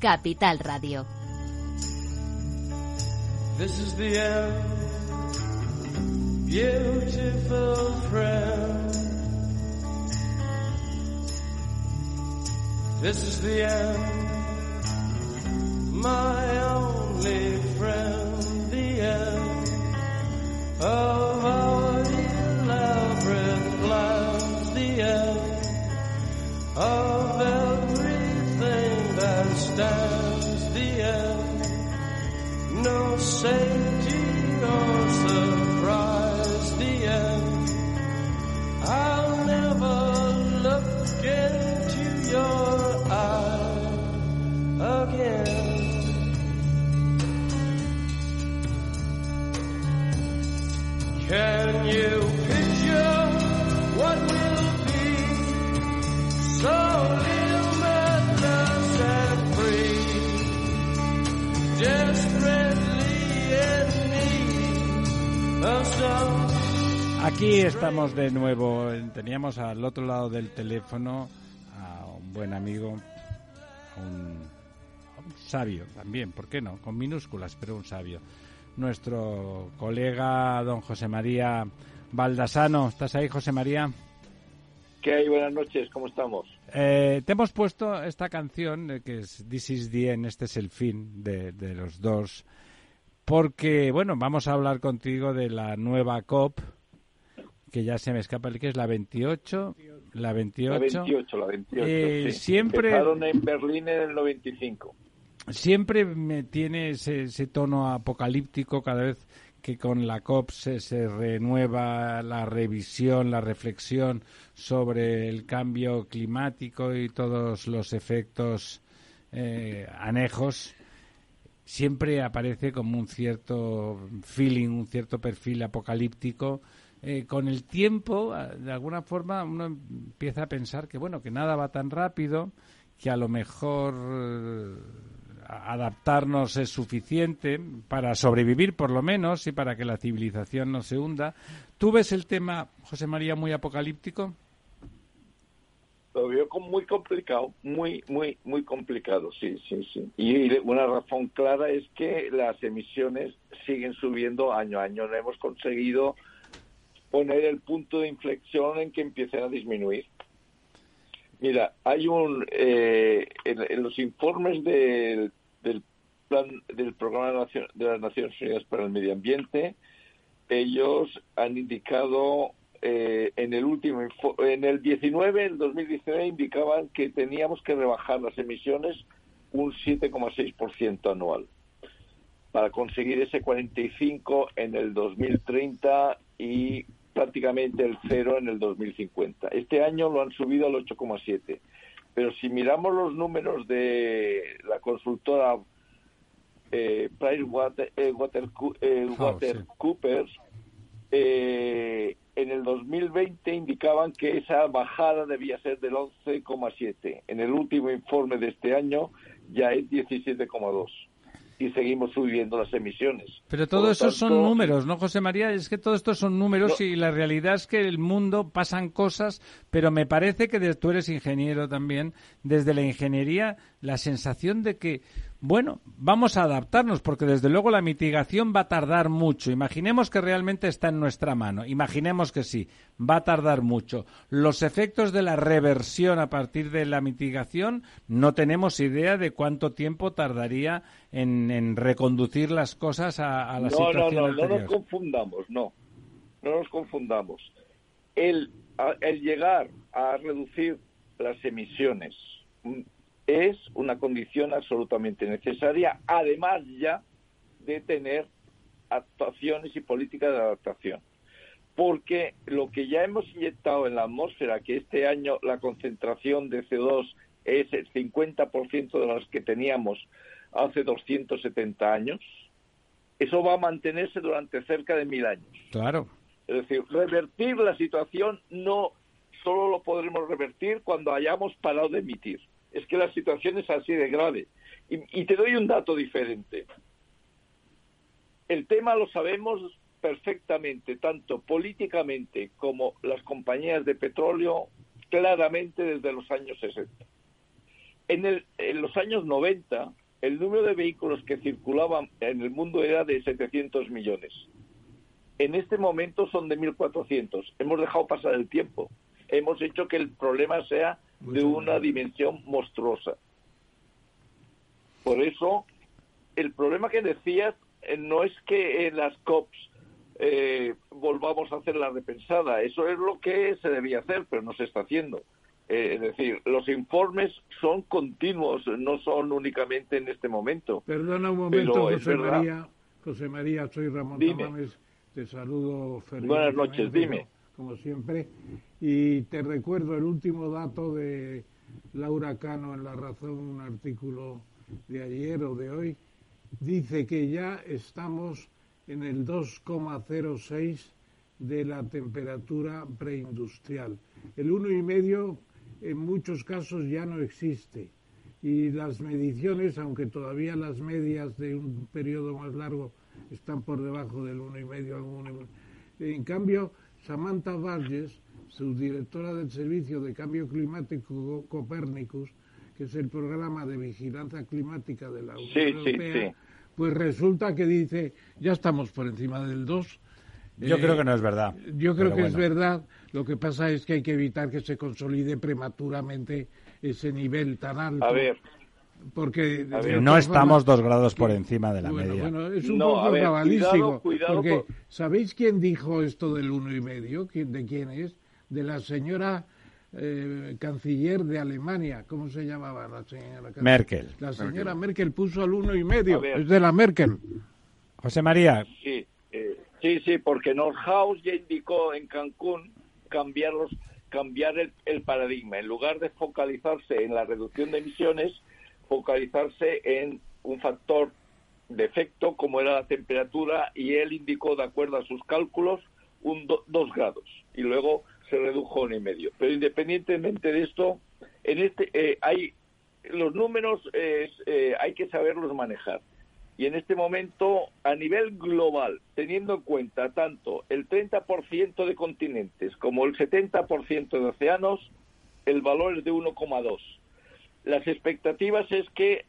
Capital Radio. This is the end, beautiful friend. This is the end, my only friend, the end of our elaborate plans, the end of everything that stands no safety or surprise. The end. I'll never look into your eyes again. Can you Aquí estamos de nuevo. Teníamos al otro lado del teléfono a un buen amigo, a un, sabio también, ¿por qué no? Con minúsculas, pero un sabio. nuestro colega don José María Baldasano. ¿Estás ahí, José María? ¿Qué hay? Buenas noches, ¿cómo estamos? Eh, te hemos puesto esta canción, eh, que es This is the end, este es el fin de, de los dos, porque, bueno, vamos a hablar contigo de la nueva COP, que ya se me escapa el que es la 28, la 28. La 28, la 28. Eh, siempre Empezaron en Berlín en el 95. Siempre me tiene ese, ese tono apocalíptico cada vez que con la COP se, se, renueva la revisión, la reflexión sobre el cambio climático y todos los efectos eh, anejos, siempre aparece como un cierto feeling, un cierto perfil apocalíptico. Eh, con el tiempo, de alguna forma, uno empieza a pensar que bueno, que nada va tan rápido, que a lo mejor adaptarnos es suficiente para sobrevivir por lo menos y para que la civilización no se hunda. ¿Tú ves el tema, José María, muy apocalíptico? Lo veo muy complicado, muy, muy, muy complicado, sí, sí, sí. Y una razón clara es que las emisiones siguen subiendo año a año. No hemos conseguido poner el punto de inflexión en que empiecen a disminuir. Mira, hay un eh, en, en, los informes del, del plan del programa de las Naciones Unidas para el Medio Ambiente, ellos han indicado eh, en el último en el 19, el 2019 indicaban que teníamos que rebajar las emisiones un 7,6% anual para conseguir ese 45 en el 2030 y prácticamente el cero en el 2050. Este año lo han subido al 8,7. Pero si miramos los números de la consultora eh, eh, Water, eh, Water oh, Coopers, eh, en el 2020 indicaban que esa bajada debía ser del 11,7. En el último informe de este año ya es 17,2 y seguimos subiendo las emisiones. Pero todo eso son números, ¿no, José María? Es que todo esto son números y la realidad es que el mundo pasan cosas, pero me parece que tú eres ingeniero también, desde la ingeniería, la sensación de que bueno, vamos a adaptarnos porque desde luego la mitigación va a tardar mucho. Imaginemos que realmente está en nuestra mano. Imaginemos que sí, va a tardar mucho. Los efectos de la reversión a partir de la mitigación no tenemos idea de cuánto tiempo tardaría en, en reconducir las cosas a, a la no, situación no, no, anterior. No nos confundamos, no. No nos confundamos. El, el llegar a reducir las emisiones es una condición absolutamente necesaria, además ya de tener actuaciones y políticas de adaptación. Porque lo que ya hemos inyectado en la atmósfera, que este año la concentración de CO2 es el 50% de las que teníamos hace 270 años, eso va a mantenerse durante cerca de mil años. Claro. Es decir, revertir la situación no solo lo podremos revertir cuando hayamos parado de emitir es que la situación es así de grave. Y, te doy un dato diferente. El tema lo sabemos perfectamente, tanto políticamente como las compañías de petróleo, claramente desde los años 60. En, en los años 90, el número de vehículos que circulaban en el mundo era de 700 millones. En este momento son de 1.400. Hemos dejado pasar el tiempo. Hemos hecho que el problema sea de una dimensión monstruosa. Por eso, el problema que decías eh, no es que en las COPs eh, volvamos a hacer la repensada, eso es lo que se debía hacer, pero no se está haciendo. Eh, es decir, los informes son continuos, no son únicamente en este momento. Perdona un momento, José María. José María, soy Ramón Tamames, te saludo. Buenas noches, dime como siempre. Y te recuerdo el último dato de Laura Cano en La Razón, un artículo de ayer o de hoy. Dice que ya estamos en el 2,06 de la temperatura preindustrial. El uno y medio en muchos casos ya no existe. Y las mediciones, aunque todavía las medias de un periodo más largo están por debajo del uno y medio, en cambio Samantha Valles, subdirectora del Servicio de Cambio Climático Copérnicus, que es el programa de vigilancia climática de la Unión sí, Europea, sí, sí. pues resulta que dice, ya estamos por encima del 2. Yo creo que no es verdad. Yo creo que es verdad. Lo que pasa es que hay que evitar que se consolide prematuramente ese nivel tan alto. A ver, porque no estamos dos grados por encima de la media. Bueno, es un poco cabalístico. porque ¿sabéis quién dijo esto del uno y medio? ¿De quién es? De la señora eh, canciller de Alemania. ¿Cómo se llamaba la señora? Merkel. La señora Merkel, puso al uno y medio. Es de la Merkel. José María. Sí, eh, sí, sí, porque Nordhaus ya indicó en Cancún cambiar cambiar el paradigma. En lugar de focalizarse en la reducción de emisiones, focalizarse en un factor de efecto como era la temperatura y él indicó de acuerdo a sus cálculos un dos grados y luego se redujo a un y medio. Pero independientemente de esto, en este eh, hay los números eh, hay que saberlos manejar. Y en este momento, a nivel global, teniendo en cuenta tanto el 30% de continentes como el 70% de océanos, el valor es de 1,2 las expectativas es que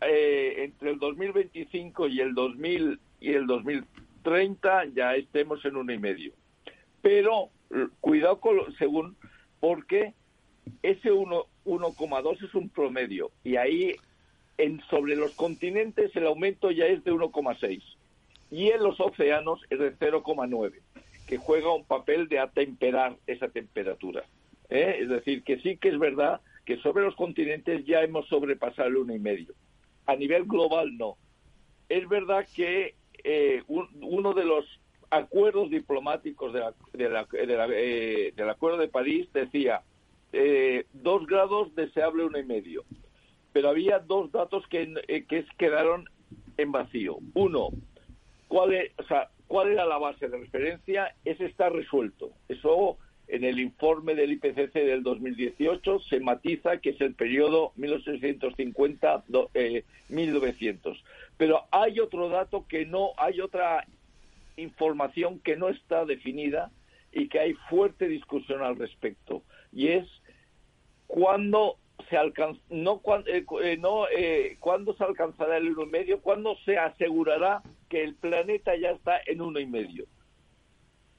eh, entre el 2025 y el 2000 y el 2030 ya estemos en uno y medio. Pero cuidado con según porque ese 1,2 es un promedio y ahí en sobre los continentes el aumento ya es de 1,6 y en los océanos es de 0,9 que juega un papel de atemperar esa temperatura. ¿eh? Es decir, que sí que es verdad que sobre los continentes ya hemos sobrepasado el uno y medio. A nivel global no. Es verdad que eh, uno de los acuerdos diplomáticos de eh, del Acuerdo de París decía eh, dos grados deseable uno y medio, pero había dos datos que, que quedaron en vacío. Uno, ¿cuál, es, o sea, ¿cuál era la base de referencia? Ese está resuelto. Eso en el informe del IPCC del 2018 se matiza que es el periodo 1850-1900. Eh, Pero hay otro dato que no, hay otra información que no está definida y que hay fuerte discusión al respecto. Y es cuándo se alcanza, no, eh, eh, no cuándo se alcanzará el uno y medio, cuándo se asegurará que el planeta ya está en uno y medio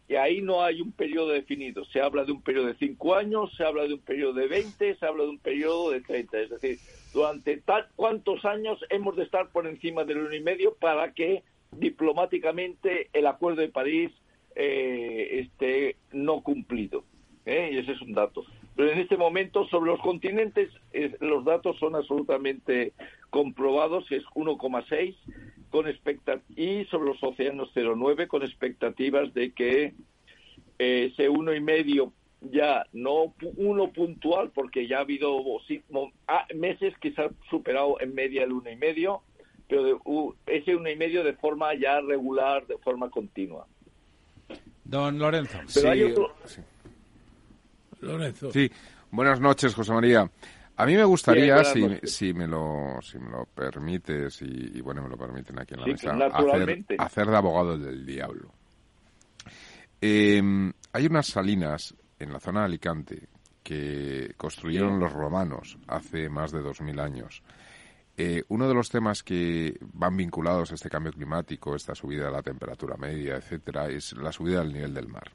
y ahí no hay un periodo definido. Se habla de un periodo de cinco años, se habla de un periodo de 20, se habla de un periodo de 30. Es decir, durante tal, cuántos años hemos de estar por encima del uno y medio para que diplomáticamente el Acuerdo de París eh, esté no cumplido. ¿eh? Y ese es un dato. Pero en este momento, sobre los continentes, los datos son absolutamente comprobados, es 1,6 con y sobre los océanos 0,9 con expectativas de que eh, ese uno y medio ya no uno puntual porque ya ha habido ah, meses que se ha superado en media el uno y medio pero de, ese uno y medio de forma ya regular de forma continua. Don Lorenzo. Sí, Lorenzo. Sí. Buenas noches José María. A mí me gustaría, si, si, me lo, si me lo permites, y, bueno, me lo permiten aquí en la mesa, hacer, de abogado del diablo. Em, hay unas salinas en la zona de Alicante que construyeron los romanos hace más de dos mil años. Eh, uno de los temas que van vinculados a este cambio climático, esta subida de la temperatura media, etcétera, es la subida del nivel del mar.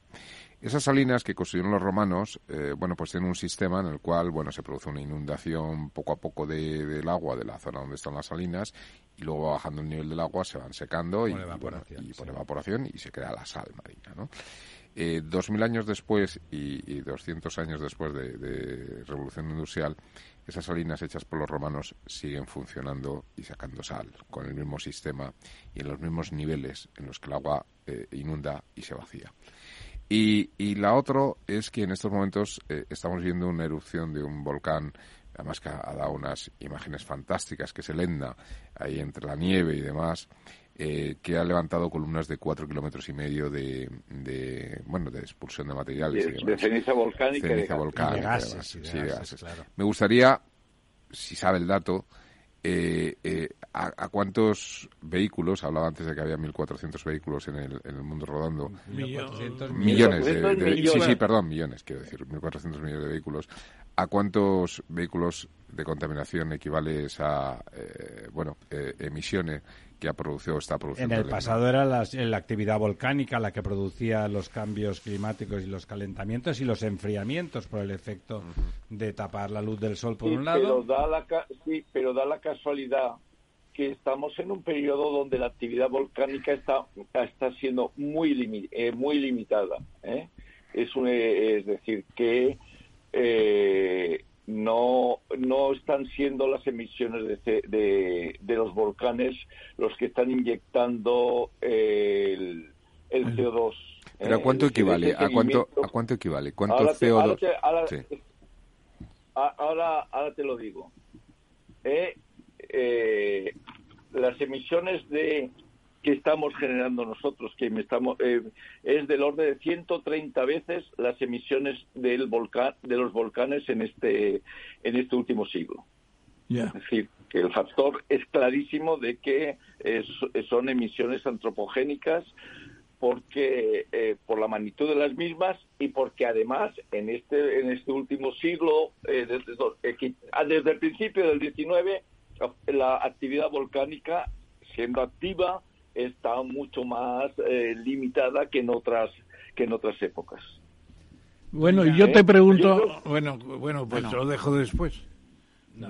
Esas salinas que construyeron los romanos, eh, bueno, pues tienen un sistema en el cual, bueno, se produce una inundación poco a poco de, del agua de la zona donde están las salinas y luego bajando el nivel del agua se van secando y, por evaporación y se crea la sal marina, ¿no? Eh, dos mil años después y, doscientos años después de, de, Revolución Industrial, esas salinas hechas por los romanos siguen funcionando y sacando sal con el mismo sistema y en los mismos niveles en los que el agua eh, inunda y se vacía. Y, la otra es que en estos momentos eh, estamos viendo una erupción de un volcán, además que ha, dado unas imágenes fantásticas, que es el ahí entre la nieve y demás, eh, que ha levantado columnas de cuatro kilómetros y medio de, de, bueno, de expulsión de materiales. De, ceniza volcánica. Ceniza volcánica, sí, gases. Me gustaría, si sabe el dato, eh, ¿a, cuántos vehículos, hablaba antes de que había 1.400 vehículos en el, en el mundo rodando? millones. De, sí, sí, perdón, millones, quiero decir, 1.400 millones de vehículos. ¿A cuántos vehículos de contaminación equivale esa, eh, bueno, eh, emisiones que ha producido está produciendo. En el, pasado era la, actividad volcánica la que producía los cambios climáticos y los calentamientos y los enfriamientos por el efecto de tapar la luz del sol por un lado. Pero da la, sí, pero da la casualidad que estamos en un periodo donde la actividad volcánica está, está siendo muy, eh, muy limitada. ¿eh? Es, es decir, que eh, no, no están siendo las emisiones de, de, los volcanes los que están inyectando el, el CO2. ¿Pero a cuánto equivale? ¿A cuánto, ¿A cuánto equivale? ¿Cuánto CO2? ahora, ahora, te lo digo. Eh, eh, las emisiones de que estamos generando nosotros, que estamos, eh, es del orden de 130 veces las emisiones del volcán, de los volcanes en este, en este último siglo. Es decir, que el factor es clarísimo de que son emisiones antropogénicas porque eh, por la magnitud de las mismas y porque además en este en este último siglo eh, desde, desde el principio del 19 la actividad volcánica siendo activa está mucho más eh, limitada que en otras que en otras épocas. Bueno, y yo te pregunto, bueno, bueno, pues lo dejo después. No,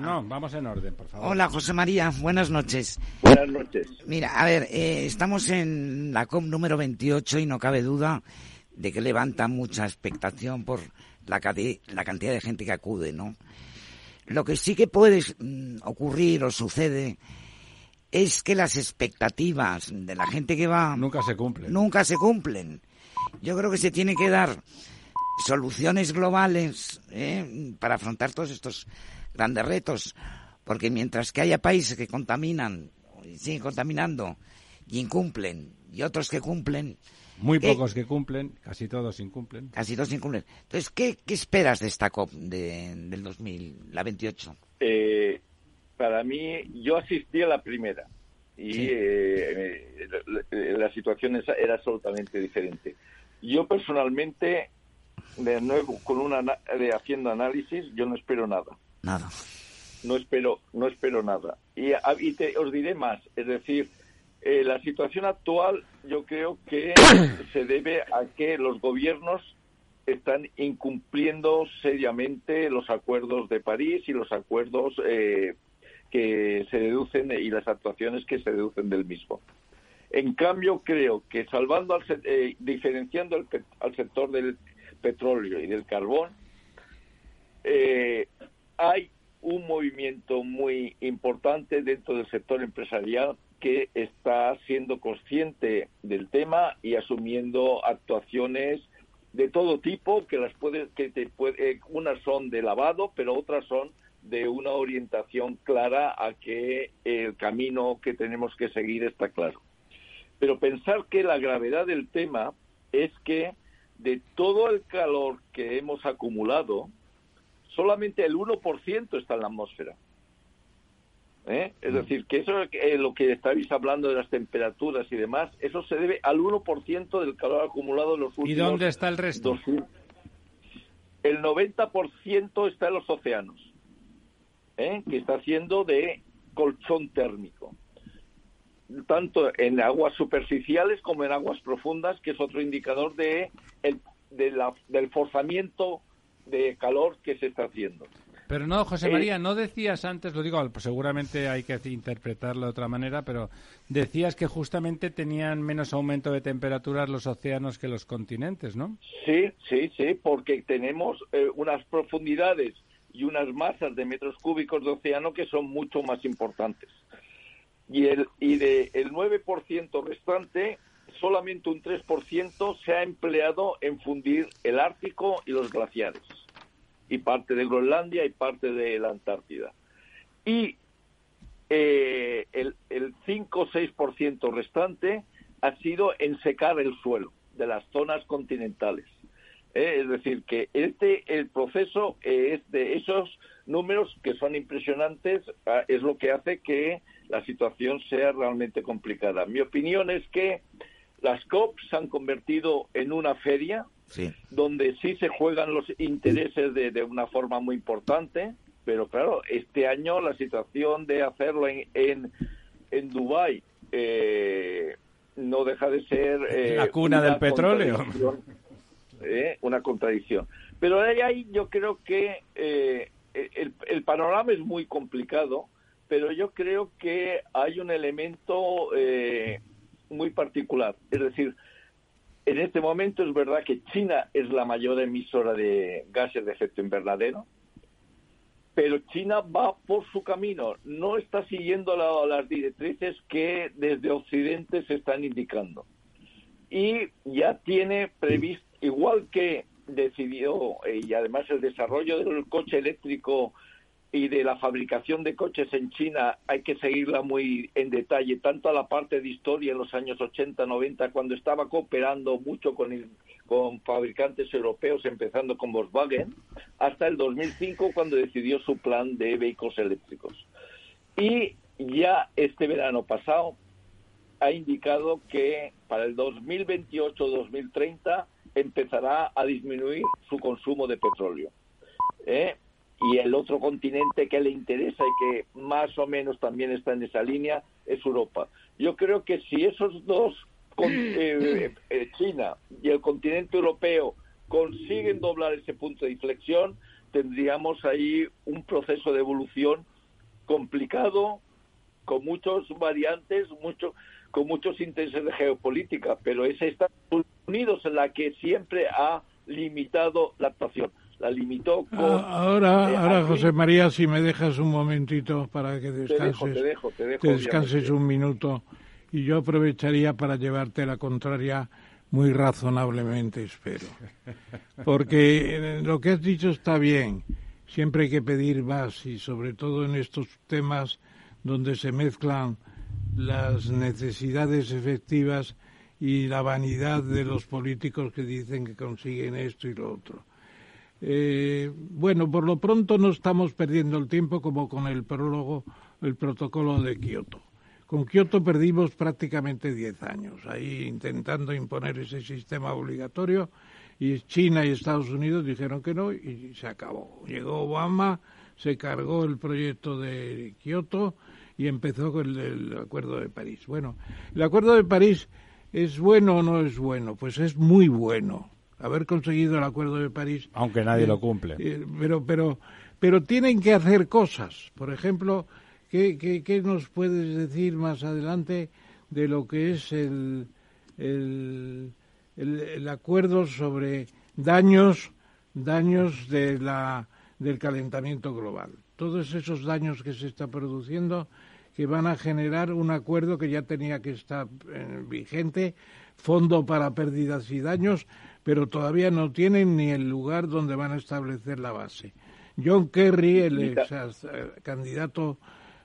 no, vamos en orden, por favor. Hola, José María, buenas noches. Buenas noches. Mira, a ver, eh, estamos en la COP número 28 y no cabe duda de que levanta mucha expectación por la, la cantidad de gente que acude, ¿no? Lo que sí que puede mm, ocurrir o sucede es que las expectativas de la gente que va nunca se cumplen. Nunca se cumplen. Yo creo que se tiene que dar soluciones globales ¿eh? para afrontar todos estos grandes retos, porque mientras que haya países que contaminan y siguen contaminando y incumplen y otros que cumplen, muy pocos que cumplen, casi todos incumplen. Casi todos incumplen. Entonces, ¿qué, qué esperas de esta COP de, del 2000, la 28? Eh, para mí, yo asistí a la primera y eh, la, situación era absolutamente diferente. Yo personalmente, de nuevo, con una de haciendo análisis, yo no espero nada. Nada. No espero, no espero nada. Y, y te, os diré más, es decir, eh, la situación actual yo creo que se debe a que los gobiernos están incumpliendo seriamente los acuerdos de París y los acuerdos eh, que se deducen y las actuaciones que se deducen del mismo. En cambio, creo que salvando al, eh, diferenciando al sector del petróleo y del carbón, eh, hay un movimiento muy importante dentro del sector empresarial que está siendo consciente del tema y asumiendo actuaciones de todo tipo que las puede que te puede, eh, unas son de lavado pero otras son de una orientación clara a que el camino que tenemos que seguir está claro. Pero pensar que la gravedad del tema es que de todo el calor que hemos acumulado, solamente el 1% está en la atmósfera. ¿Eh? Es mm. decir, que eso es eh, lo que estáis hablando de las temperaturas y demás, eso se debe al 1% del calor acumulado en los últimos... ¿Y dónde está el resto? El 90% está en los océanos. ¿Eh? que está haciendo de colchón térmico, tanto en aguas superficiales como en aguas profundas, que es otro indicador de, el, de la, del forzamiento de calor que se está haciendo. Pero no, José María, eh, no decías antes, lo digo, pues seguramente hay que interpretarlo de otra manera, pero decías que justamente tenían menos aumento de temperaturas los océanos que los continentes, ¿no? Sí, sí, sí, porque tenemos eh, unas profundidades y unas masas de metros cúbicos de océano que son mucho más importantes. Y, el, y de el 9% restante, solamente un 3% se ha empleado en fundir el Ártico y los glaciares, y parte de Groenlandia y parte de la Antártida. Y eh, el, el 5 o 6% restante ha sido en secar el suelo de las zonas continentales. ¿Eh? Es decir, que este, el proceso es de esos números que son impresionantes, ah, es lo que hace que la situación sea realmente complicada. Mi opinión es que las COP se han convertido en una feria donde sí se juegan los intereses de, de, una forma muy importante, pero claro, este año la situación de hacerlo en, en, en Dubái eh, no deja de ser... Eh, la cuna del petróleo. Eh, una contradicción. Pero ahí yo creo que eh, el, el panorama es muy complicado pero yo creo que hay un elemento eh, muy particular. Es decir, en este momento es verdad que China es la mayor emisora de gases de efecto invernadero, pero China va por su camino, no está siguiendo las directrices que desde Occidente se están indicando. Y ya tiene previsto, igual que decidió, eh, y además el desarrollo del coche eléctrico y de la fabricación de coches en China hay que seguirla muy en detalle, tanto a la parte de historia en los años 80, 90, cuando estaba cooperando mucho con, con fabricantes europeos, empezando con Volkswagen, hasta el 2005, cuando decidió su plan de vehículos eléctricos. Y ya este verano pasado ha indicado que para el 2028-2030 empezará a disminuir su consumo de petróleo. ¿Eh? y el otro continente que le interesa y que más o menos también está en esa línea es Europa. Yo creo que si esos dos, eh, eh, China y el continente europeo, consiguen doblar ese punto de inflexión, tendríamos ahí un proceso de evolución complicado, con muchos variantes, mucho, con muchos intereses de geopolítica, pero es Estados Unidos la que siempre ha limitado la actuación la limitó con... Ah, ahora, eh, ahora José María, si me dejas un momentito para que descanses, te dejo, te dejo, te descanses un minuto y yo aprovecharía para llevarte la contraria muy razonablemente, espero. Porque lo que has dicho está bien, siempre hay que pedir más y sobre todo en estos temas donde se mezclan las necesidades efectivas y la vanidad de los políticos que dicen que consiguen esto y lo otro. Eh, bueno, por lo pronto no estamos perdiendo el tiempo como con el prólogo, el protocolo de Kioto. Con Kioto perdimos prácticamente diez años ahí intentando imponer ese sistema obligatorio y China y Estados Unidos dijeron que no y se acabó. Llegó Obama, se cargó el proyecto de Kioto y empezó con el Acuerdo de París. Bueno, el Acuerdo de París es bueno o no es bueno, pues es muy bueno haber conseguido el Acuerdo de París. Aunque nadie eh, lo cumple. Eh, pero, pero, pero tienen que hacer cosas. Por ejemplo, ¿qué, qué, nos puedes decir más adelante de lo que es el, el, el, acuerdo sobre daños, daños de la, del calentamiento global? Todos esos daños que se está produciendo que van a generar un acuerdo que ya tenía que estar eh, vigente, fondo para pérdidas y daños, pero todavía no tienen ni el lugar donde van a establecer la base. John Kerry, el ex eh, candidato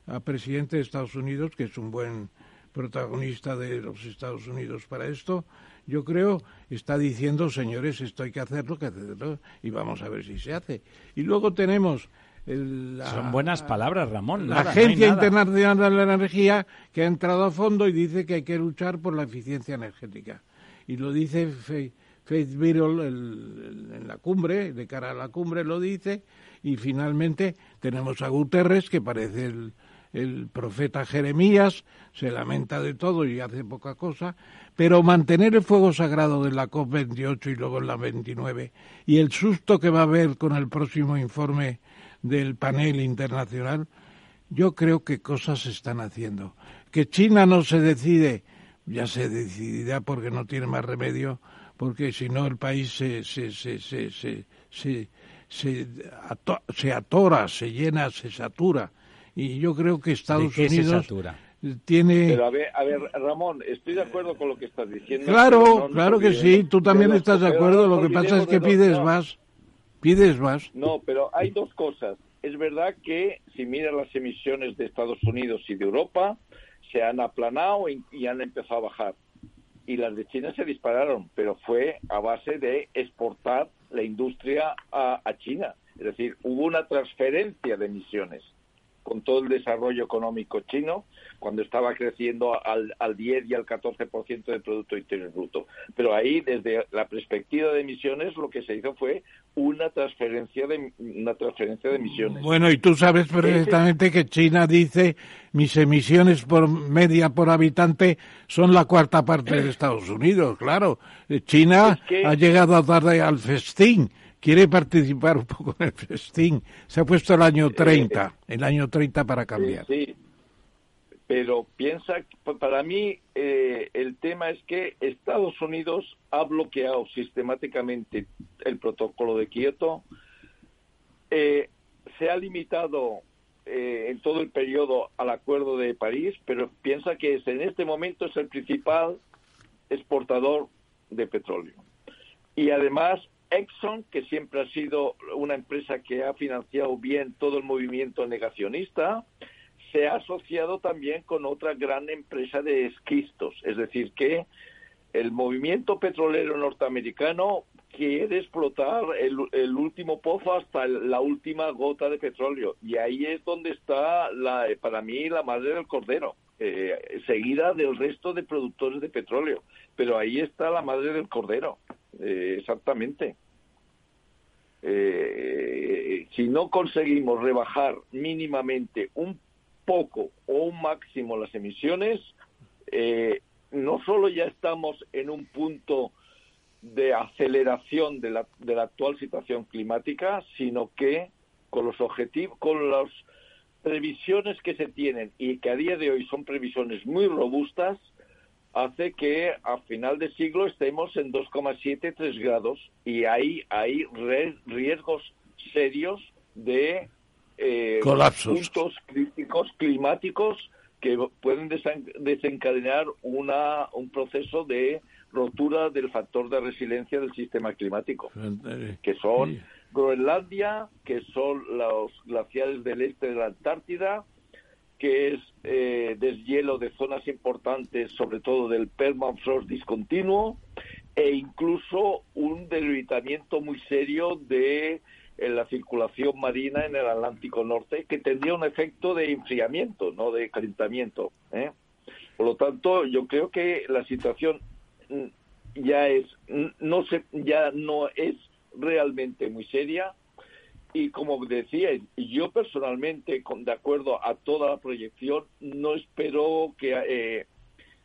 a presidente de Estados Unidos, que es un buen protagonista de los Estados Unidos para esto, yo creo, está diciendo, señores, esto hay que hacerlo, que hacerlo, y vamos a ver si se hace. Y luego tenemos... Son buenas palabras, Ramón. La Agencia Internacional de la Energía, que ha entrado a fondo y dice que hay que luchar por la eficiencia energética. Y lo dice Faith Birol en la cumbre, de cara a la cumbre lo dice, y finalmente tenemos a Guterres, que parece el, el profeta Jeremías, se lamenta de todo y hace poca cosa, pero mantener el fuego sagrado de la COP28 y luego en la 29 y el susto que va a haber con el próximo informe del panel internacional, yo creo que cosas se están haciendo. Que China no se decide, ya se decidirá porque no tiene más remedio, porque si no el país se, se, se, se, se, se, se, atora, se llena, se satura. Y yo creo que Estados Unidos tiene... Pero a ver, a ver, Ramón, estoy de acuerdo con lo que estás diciendo. Claro, claro que sí, tú también estás de acuerdo, lo que pasa es que pides más, pides más. No, pero hay dos cosas. Es verdad que si miras las emisiones de Estados Unidos y de Europa, se han aplanado y han empezado a bajar y las de China se dispararon, pero fue a base de exportar la industria a, a China. Es decir, hubo una transferencia de emisiones con todo el desarrollo económico chino, cuando estaba creciendo al, al 10 y al 14% del Producto Interior Bruto. Pero ahí, desde la perspectiva de emisiones, lo que se hizo fue una transferencia de, una transferencia de emisiones. Bueno, y tú sabes perfectamente que China dice mis emisiones por media por habitante son la cuarta parte de Estados Unidos, claro. China ha llegado a dar al festín quiere participar un poco en el festín. Se ha puesto el año 30, eh, el año 30 para cambiar. Sí, pero piensa, para mí eh, el tema es que Estados Unidos ha bloqueado sistemáticamente el protocolo de Kioto, eh, se ha limitado en todo el periodo al Acuerdo de París, pero piensa que es, en este momento es el principal exportador de petróleo. Y además Exxon, que siempre ha sido una empresa que ha financiado bien todo el movimiento negacionista, se ha asociado también con otra gran empresa de esquistos, es decir, que el movimiento petrolero norteamericano quiere explotar el, último pozo hasta la última gota de petróleo y ahí es donde está la, para mí la madre del cordero, eh, seguida del resto de productores de petróleo, pero ahí está la madre del cordero. Eh, exactamente. Eh, si no conseguimos rebajar mínimamente un poco o un máximo las emisiones, eh, no solo ya estamos en un punto de aceleración de la, de la actual situación climática, sino que con los objetivos, con las previsiones que se tienen y que a día de hoy son previsiones muy robustas, hace que a final de siglo estemos en 2,73 grados y hay, hay riesgos serios de eh, puntos críticos climáticos que pueden desencadenar una, un proceso de rotura del factor de resiliencia del sistema climático, que son Groenlandia, que son los glaciares del este de la Antártida, que es eh, deshielo de zonas importantes, sobre todo del permafrost discontinuo, e incluso un debilitamiento muy serio de la circulación marina en el Atlántico Norte, que tendría un efecto de enfriamiento, no de calentamiento. ¿eh? Por lo tanto, yo creo que la situación mm, ya es no se, ya no es realmente muy seria y como decía, yo personalmente, con, de acuerdo a toda la proyección, no espero que... Eh,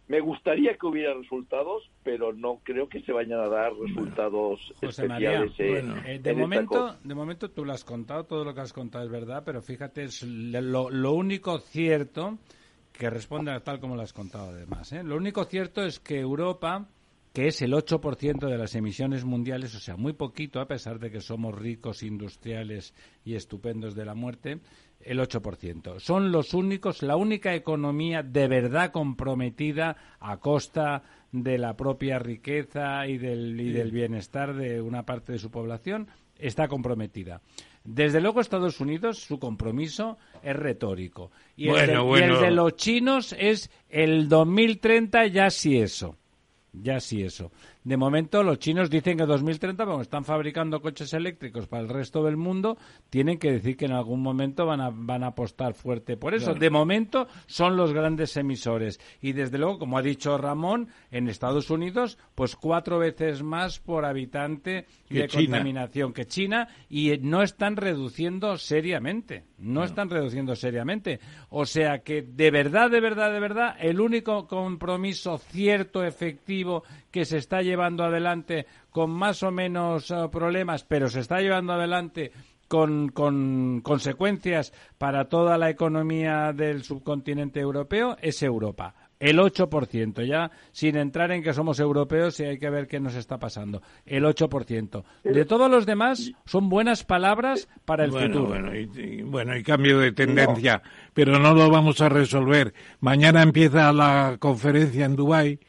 me gustaría que hubiera resultados, pero no creo que se vayan a dar resultados especiales. Eh, de momento, de momento tú lo has contado, todo lo que has contado es verdad, pero fíjate, es lo, lo único cierto que responde a tal como lo has contado además. ¿eh? Lo único cierto es que Europa que es el 8% de las emisiones mundiales, o sea, muy poquito, a pesar de que somos ricos, industriales y estupendos de la muerte, el 8%. Son los únicos, la única economía de verdad comprometida a costa de la propia riqueza y del, y del bienestar de una parte de su población, está comprometida. Desde luego, Estados Unidos, su compromiso es retórico. Y, el, de, y el de los chinos es el 2030 ya sí eso. Ya sí eso. De momento, los chinos dicen que 2030, como están fabricando coches eléctricos para el resto del mundo, tienen que decir que en algún momento van a, van a apostar fuerte por eso. De momento, son los grandes emisores. Y desde luego, como ha dicho Ramón, en Estados Unidos, pues cuatro veces más por habitante de contaminación que China y no están reduciendo seriamente. No, están reduciendo seriamente. O sea que, de verdad, de verdad, de verdad, el único compromiso cierto, efectivo, que se está llevando adelante con más o menos eh, problemas, pero se está llevando adelante con, con, consecuencias para toda la economía del subcontinente europeo es Europa. El 8%, ya sin entrar en que somos europeos y hay que ver qué nos está pasando. El 8%. De todos los demás, son buenas palabras para el futuro. Bueno y, bueno, y cambio de tendencia, pero no lo vamos a resolver. Mañana empieza la conferencia en Dubái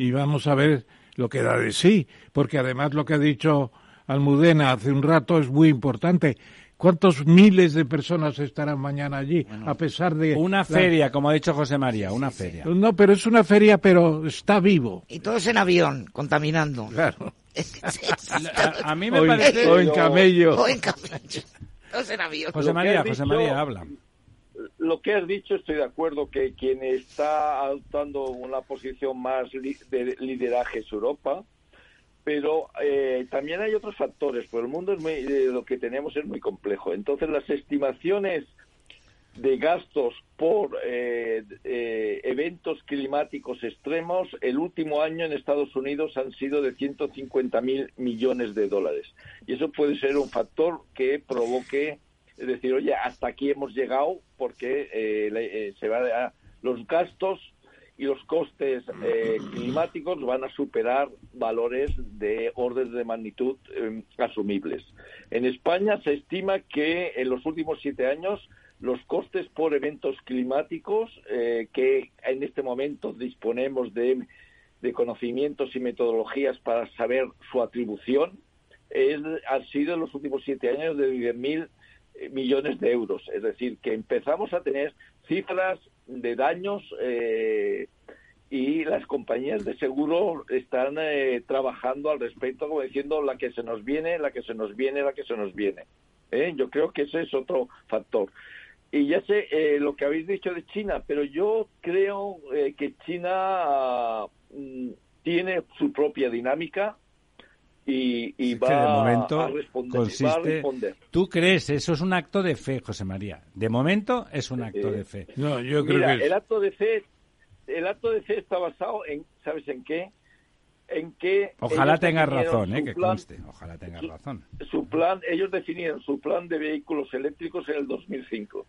y vamos a ver lo que da de sí, porque además lo que ha dicho Almudena hace un rato es muy importante. ¿Cuántos miles de personas estarán mañana allí? a pesar de... Una feria, como ha dicho José María, una feria. No, pero es una feria, pero está vivo. Y todos en avión, contaminando. Claro. a, mí me parece... O en camello. O en camello. Todos en avión. José María, José María, habla. Lo que has dicho, estoy de acuerdo que quien está adoptando una posición más de lideraje es Europa pero eh, también hay otros factores, porque el mundo es muy, eh, lo que tenemos es muy complejo. Entonces, las estimaciones de gastos por eh, eventos climáticos extremos, el último año en Estados Unidos han sido de 150 mil millones de dólares. Y eso puede ser un factor que provoque, es decir, oye, hasta aquí hemos llegado porque se va los gastos y los costes eh, climáticos van a superar valores de orden de magnitud em, asumibles. En España se estima que en los últimos siete años los costes por eventos climáticos, eh, que en este momento disponemos de, conocimientos y metodologías para saber su atribución, es, han sido en los últimos siete años de 10.000 eh, millones de euros. Es decir, que empezamos a tener cifras de daños eh, y las compañías de seguro están eh, trabajando al respecto, como diciendo la que se nos viene, la que se nos viene, la que se nos viene. ¿eh? Yo creo que ese es otro factor. Y ya sé lo que habéis dicho de China, pero yo creo que China mm, tiene su propia dinámica, y, va, a responder, ¿Tú crees? Eso es un acto de fe, José María. De momento es un acto de fe. No, yo creo que el acto de fe, el acto de fe está basado en, ¿sabes en qué? En que ojalá tengas razón, eh, que conste. Ojalá tengas razón. Su plan, ellos definieron su plan de vehículos eléctricos en el 2005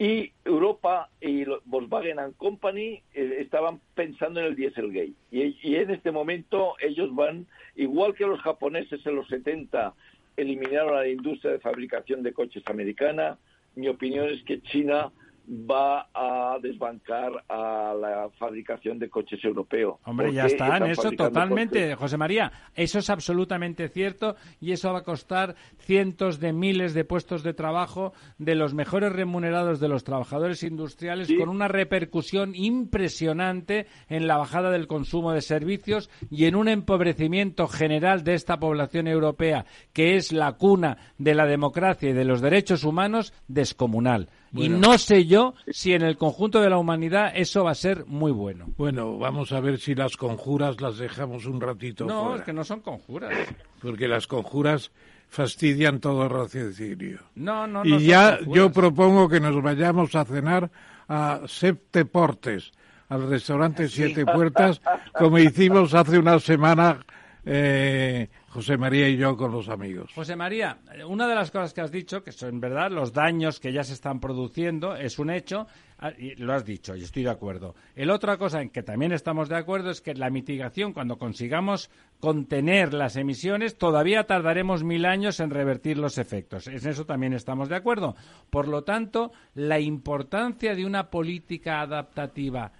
y Europa y Volkswagen and Company eh, estaban pensando en el Dieselgate. Y, y en este momento ellos van, igual que los japoneses en los 70 eliminaron a la industria de fabricación de coches americana, mi opinión es que China va a desbancar a la fabricación de coches europeos. Hombre, ya está, en eso totalmente, José María, eso es absolutamente cierto y eso va a costar cientos de miles de puestos de trabajo de los mejores remunerados de los trabajadores industriales con una repercusión impresionante en la bajada del consumo de servicios y en un empobrecimiento general de esta población europea que es la cuna de la democracia y de los derechos humanos descomunal. Y no sé yo si en el conjunto de la humanidad eso va a ser muy bueno. Bueno, vamos a ver si las conjuras las dejamos un ratito. No, es que no son conjuras. Porque las conjuras fastidian todo el raciocinio. No, no, no. Y ya yo propongo que nos vayamos a cenar a Septeportes, al restaurante Siete Puertas, como hicimos hace una semana eh, José María y yo con los amigos. José María, una de las cosas que has dicho, que son verdad los daños que ya se están produciendo, es un hecho, ah, lo has dicho, y estoy de acuerdo. El otra cosa en que también estamos de acuerdo es que la mitigación, cuando consigamos contener las emisiones, todavía tardaremos mil años en revertir los efectos. En eso también estamos de acuerdo. Por lo tanto, la importancia de una política adaptativa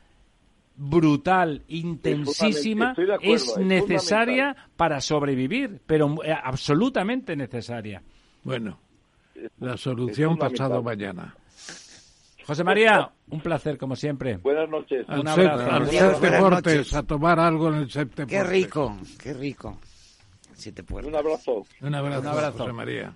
brutal, intensísima, es, necesaria para sobrevivir, pero eh, absolutamente necesaria. Bueno, la solución pasado mañana. José María, un placer como siempre. Buenas noches. un abrazo. a tomar algo en el Septe Qué rico, qué rico. Un abrazo. Un abrazo, un abrazo. José María.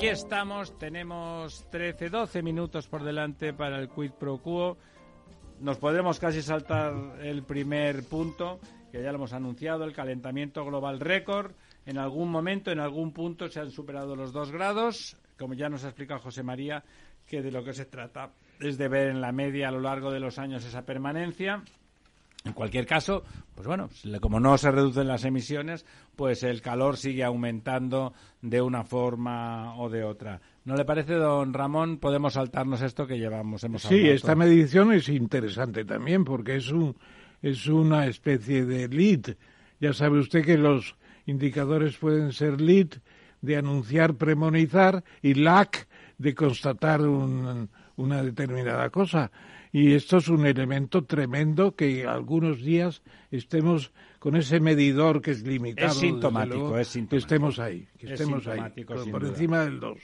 Aquí estamos, tenemos 13, 12 minutos por delante para el quid pro quo. Nos podremos casi saltar el primer punto, que ya lo hemos anunciado, el calentamiento global récord. En algún momento, en algún punto se han superado los dos grados, como ya nos ha explicado José María, que de lo que se trata es de ver en la media a lo largo de los años esa permanencia. En cualquier caso, pues bueno, como no se reducen las emisiones, pues el calor sigue aumentando de una forma o de otra. ¿No le parece, don Ramón? Podemos saltarnos esto que llevamos. Hemos sí, esta medición es interesante también porque es, un, es una especie de lead. Ya sabe usted que los indicadores pueden ser lead, de anunciar, premonizar, y lac, de constatar una determinada cosa. Y esto es un elemento tremendo que algunos días estemos con ese medidor que es limitado. Es sintomático, es sintomático. Que estemos ahí, que estemos ahí, por, encima del 2.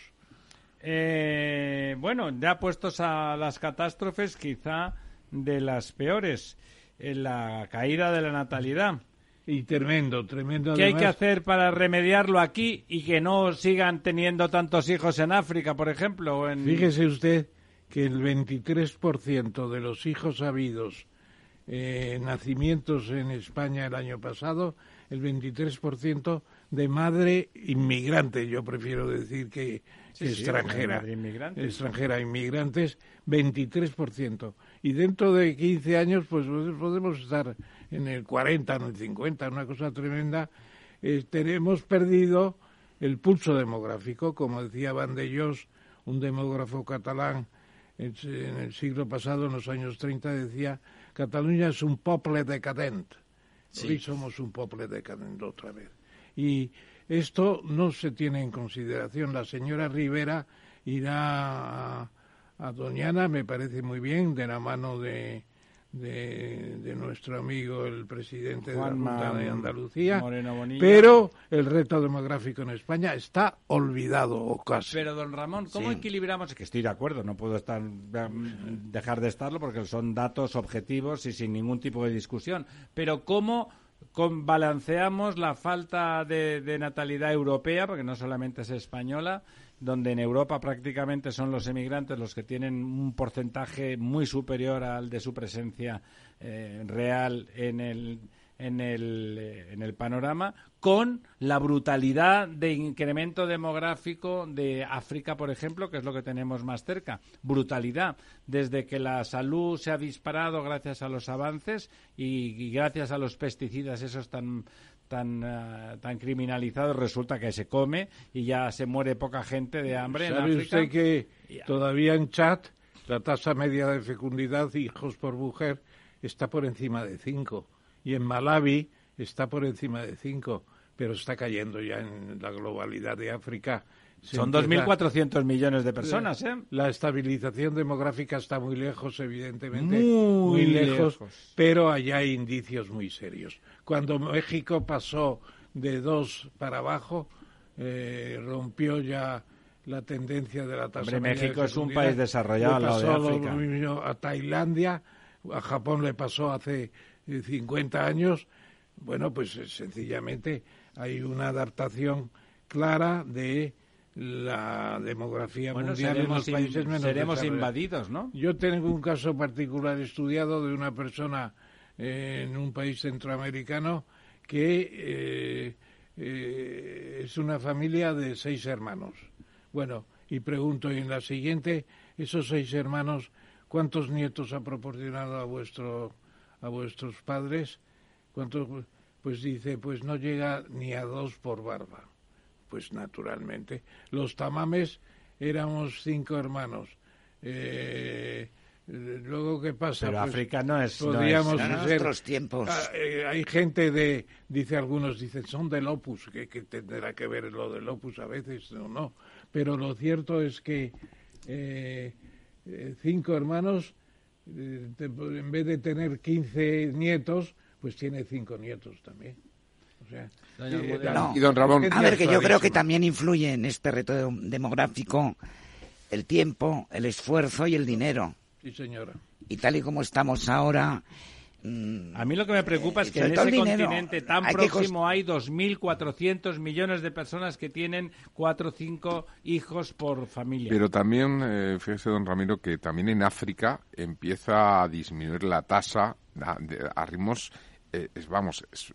Eh, bueno, ya puestos a las catástrofes, quizá de las peores, en la caída de la natalidad. Y tremendo, tremendo. ¿Qué hay que hacer para remediarlo aquí y que no sigan teniendo tantos hijos en África, por ejemplo? En... Fíjese usted que el 23% de los hijos habidos eh, nacimientos en España el año pasado, el 23% de madre inmigrante, yo prefiero decir que, extranjera, extranjera, inmigrantes, 23%. Y dentro de 15 años, pues podemos estar en el 40, en el 50, una cosa tremenda. Eh, tenemos perdido el pulso demográfico, como decía Van de Jos, un demógrafo catalán en el siglo pasado, en los años 30, decía, Cataluña es un poble decadent. Hoy somos un poble decadente otra vez. Y esto no se tiene en consideración. La señora Rivera irá a, a Doñana, me parece muy bien, de la mano de, de, nuestro amigo el presidente de la Junta de Andalucía, pero el reto demográfico en España está olvidado o casi. Pero don Ramón, ¿cómo equilibramos? Que estoy de acuerdo, no puedo estar dejar de estarlo porque son datos objetivos y sin ningún tipo de discusión. Pero cómo balanceamos la falta de natalidad europea, porque no solamente es española, donde en Europa prácticamente son los emigrantes los que tienen un porcentaje muy superior al de su presencia eh, real en el, en el, eh, en el panorama, con la brutalidad de incremento demográfico de África, por ejemplo, que es lo que tenemos más cerca. Brutalidad. Desde que la salud se ha disparado gracias a los avances y gracias a los pesticidas esos tan tan, uh, tan criminalizado, resulta que se come y ya se muere poca gente de hambre ¿Sabe en usted que todavía en Chad la tasa media de fecundidad hijos por mujer está por encima de 5 y en Malawi está por encima de 5, pero está cayendo ya en la globalidad de África son 2.400 millones de personas, ¿eh? La estabilización demográfica está muy lejos, evidentemente. Muy, lejos, pero allá hay indicios muy serios. Cuando México pasó de dos para abajo, eh, rompió ya la tendencia de la tasa Hombre, México es un país desarrollado le pasó a Tailandia, a Japón le pasó hace 50 años. Bueno, pues eh, sencillamente hay una adaptación clara de la demografía mundial en los países menos seremos invadidos, ¿no? Yo tengo un caso particular estudiado de una persona eh, en un país centroamericano que eh, eh, es una familia de seis hermanos. Bueno, y pregunto en la siguiente, esos seis hermanos, ¿cuántos nietos ha proporcionado a vuestro a vuestros padres? ¿Cuántos? Pues dice, pues no llega ni a dos por barba pues naturalmente. Los tamames éramos cinco hermanos. Eh, luego, ¿qué pasa? Pero pues, África no es... Podríamos no tiempos. Ah, eh, hay gente de... Dice algunos, dicen, son del Opus, que, tendrá que ver lo del Opus a veces o no. Pero lo cierto es que eh, cinco hermanos, en vez de tener quince nietos, pues tiene cinco nietos también. Y don Ramón. A ver, que yo creo que también influye en este reto demográfico el tiempo, el esfuerzo y el dinero. Sí, señora. Y tal y como estamos ahora. Mm, a mí lo que me preocupa es que en ese continente tan próximo hay 2.400 millones de personas que tienen cuatro o cinco hijos por familia. Pero también, eh, fíjese, don Ramiro, que también en África empieza a disminuir la tasa a ritmos eh, es, vamos, es,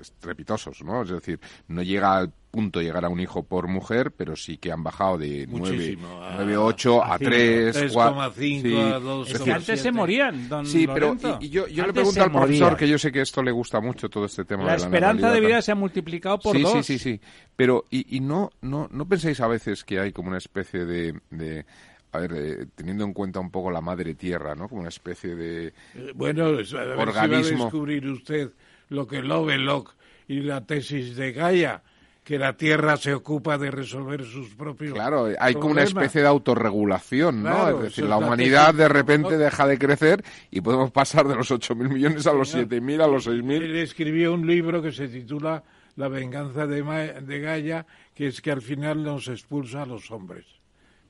estrepitosos, ¿no? Es decir, no llega al punto de llegar a un hijo por mujer, pero sí que han bajado de 9, 9 8 a, 3, 3,5 a 2, es que antes se morían, don Sí, pero y, yo, yo le pregunto al profesor, que yo sé que esto le gusta mucho, todo este tema la de la esperanza de vida se ha multiplicado por sí, dos. Sí, sí, sí, pero y, y no, no, no pensáis a veces que hay como una especie de, de a ver, eh, teniendo en cuenta un poco la madre tierra, ¿no? Como una especie de eh, bueno, a ver. Si va a descubrir usted lo que Lovelock y la tesis de Gaia, que la Tierra se ocupa de resolver sus propios Claro, hay como una problemas. especie de autorregulación, ¿no? Claro, es decir, la humanidad de repente deja de crecer y podemos pasar de los 8.000 millones a los Señor. 7.000, a los 6.000. Él escribió un libro que se titula La venganza de, Ma- de Gaia, que es que al final nos expulsa a los hombres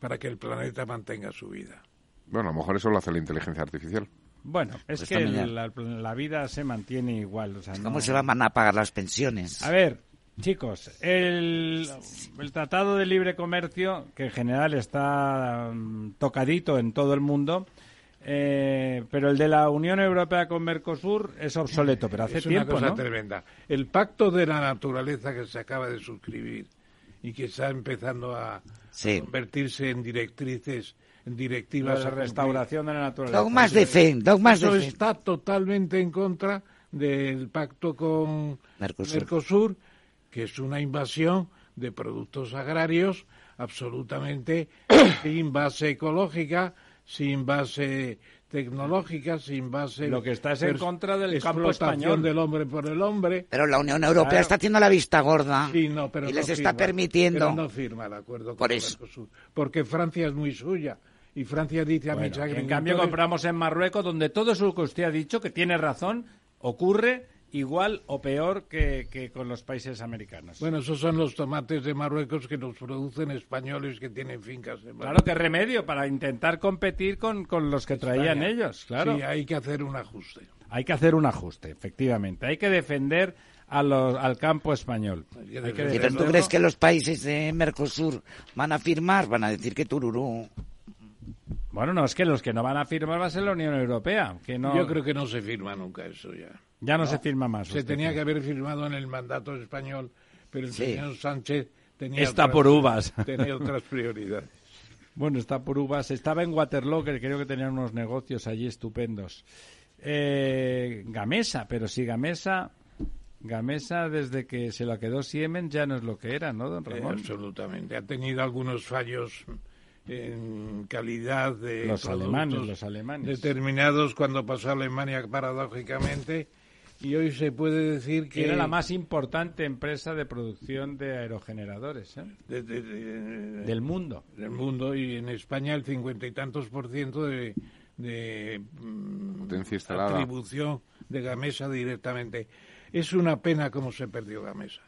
para que el planeta mantenga su vida. Bueno, a lo mejor eso lo hace la inteligencia artificial. Bueno, es Pues que la, la vida se mantiene igual. o sea, ¿Cómo no- se van a pagar las pensiones? A ver, chicos, el, el Tratado de Libre Comercio, que en general está mm, tocadito en todo el mundo, eh, pero el de la Unión Europea con Mercosur es obsoleto, pero hace es tiempo, una cosa ¿no? tremenda. El pacto de la naturaleza que se acaba de suscribir y que está empezando a Sí. convertirse en directrices, en directivas a cumplir. restauración de la naturaleza. Dogmas de fe, dogmas de fe. está totalmente en contra del pacto con Mercosur. Mercosur, que es una invasión de productos agrarios absolutamente sin base ecológica, sin base tecnológica, sin base... Lo que está es en contra del campo español. del hombre por el hombre. Pero la Unión Europea Claro. está haciendo la vista gorda Sí, no, pero y no les está firma, permitiendo. pero no firma el acuerdo Por con eso. Mercosur, porque Francia es muy suya y Francia dice a mis Bueno, en agricultores... cambio compramos en Marruecos, donde todo eso que usted ha dicho, que tiene razón, ocurre igual o peor que, que con los países americanos. Bueno, esos son los tomates de Marruecos que los producen españoles que tienen fincas en Claro que remedio para intentar competir con, con los que traían ellos, claro. Sí, hay que hacer un ajuste. Hay que hacer un ajuste, efectivamente. Hay que defender a los, al campo español. Hay que Hay que defender- ¿Y pero tú crees que los países de Mercosur van a firmar? Van a decir que tururú. Bueno, no, es que los que no van a firmar va a ser la Unión Europea. Que no, Yo creo que no se firma nunca eso ya. ya no, se firma más. Se usted tenía cree. que haber firmado en el mandato español, pero el Sí. señor Sánchez tenía Está otras- por uvas. tenía otras prioridades. Bueno, está por uvas. Estaba en Waterloo, que creo que tenían unos negocios allí estupendos. Eh, Gamesa, pero si Gamesa... Gamesa, desde que se la quedó Siemens, ya no es lo que era, ¿no, don Eh, Ramón? absolutamente. Ha tenido algunos fallos en calidad de Los alemanes, los alemanes. determinados cuando pasó a Alemania paradójicamente y hoy se puede decir que Era la más importante empresa de producción de aerogeneradores ¿eh? de- de- de- del mundo. del mundo y en España el cincuenta y tantos por ciento de, de mm, Potencia instalada. atribución de Gamesa directamente. Es una pena cómo se perdió Gamesa.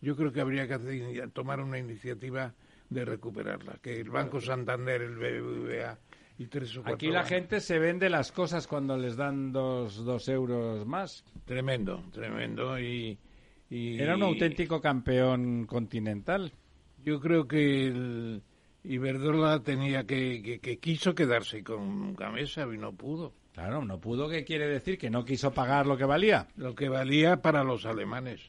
Yo creo que habría que hacer- tomar una iniciativa de recuperarla, que el Banco Santander, el BBVA y tres o cuatro Aquí la bancos- gente se vende las cosas cuando les dan dos, dos euros más. Tremendo, tremendo y... y- Era un auténtico campeón continental. Yo creo que el Iberdrola tenía que, que, que quiso quedarse con Gamesa y no pudo. Claro, no pudo, ¿qué quiere decir? Que no quiso pagar lo que valía. Lo que valía para los alemanes.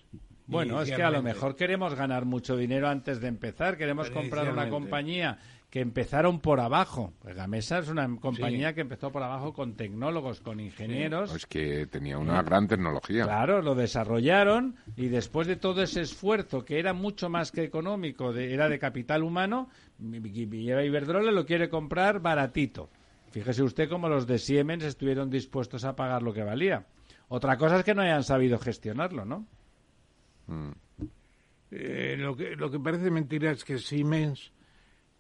Bueno, es que a lo mejor queremos ganar mucho dinero antes de empezar. Queremos comprar una compañía que empezaron por abajo. Pues Gamesa es una compañía que empezó por abajo con tecnólogos, con ingenieros. Es que tenía una gran tecnología. Claro, lo desarrollaron y después de todo ese esfuerzo que era mucho más que económico, de- era de capital humano, Iberdrola lo quiere comprar baratito. Fíjese usted cómo los de Siemens estuvieron dispuestos a pagar lo que valía. Otra cosa es que no hayan sabido gestionarlo, ¿no? Mm. Eh, lo, que, lo que parece mentira es que Siemens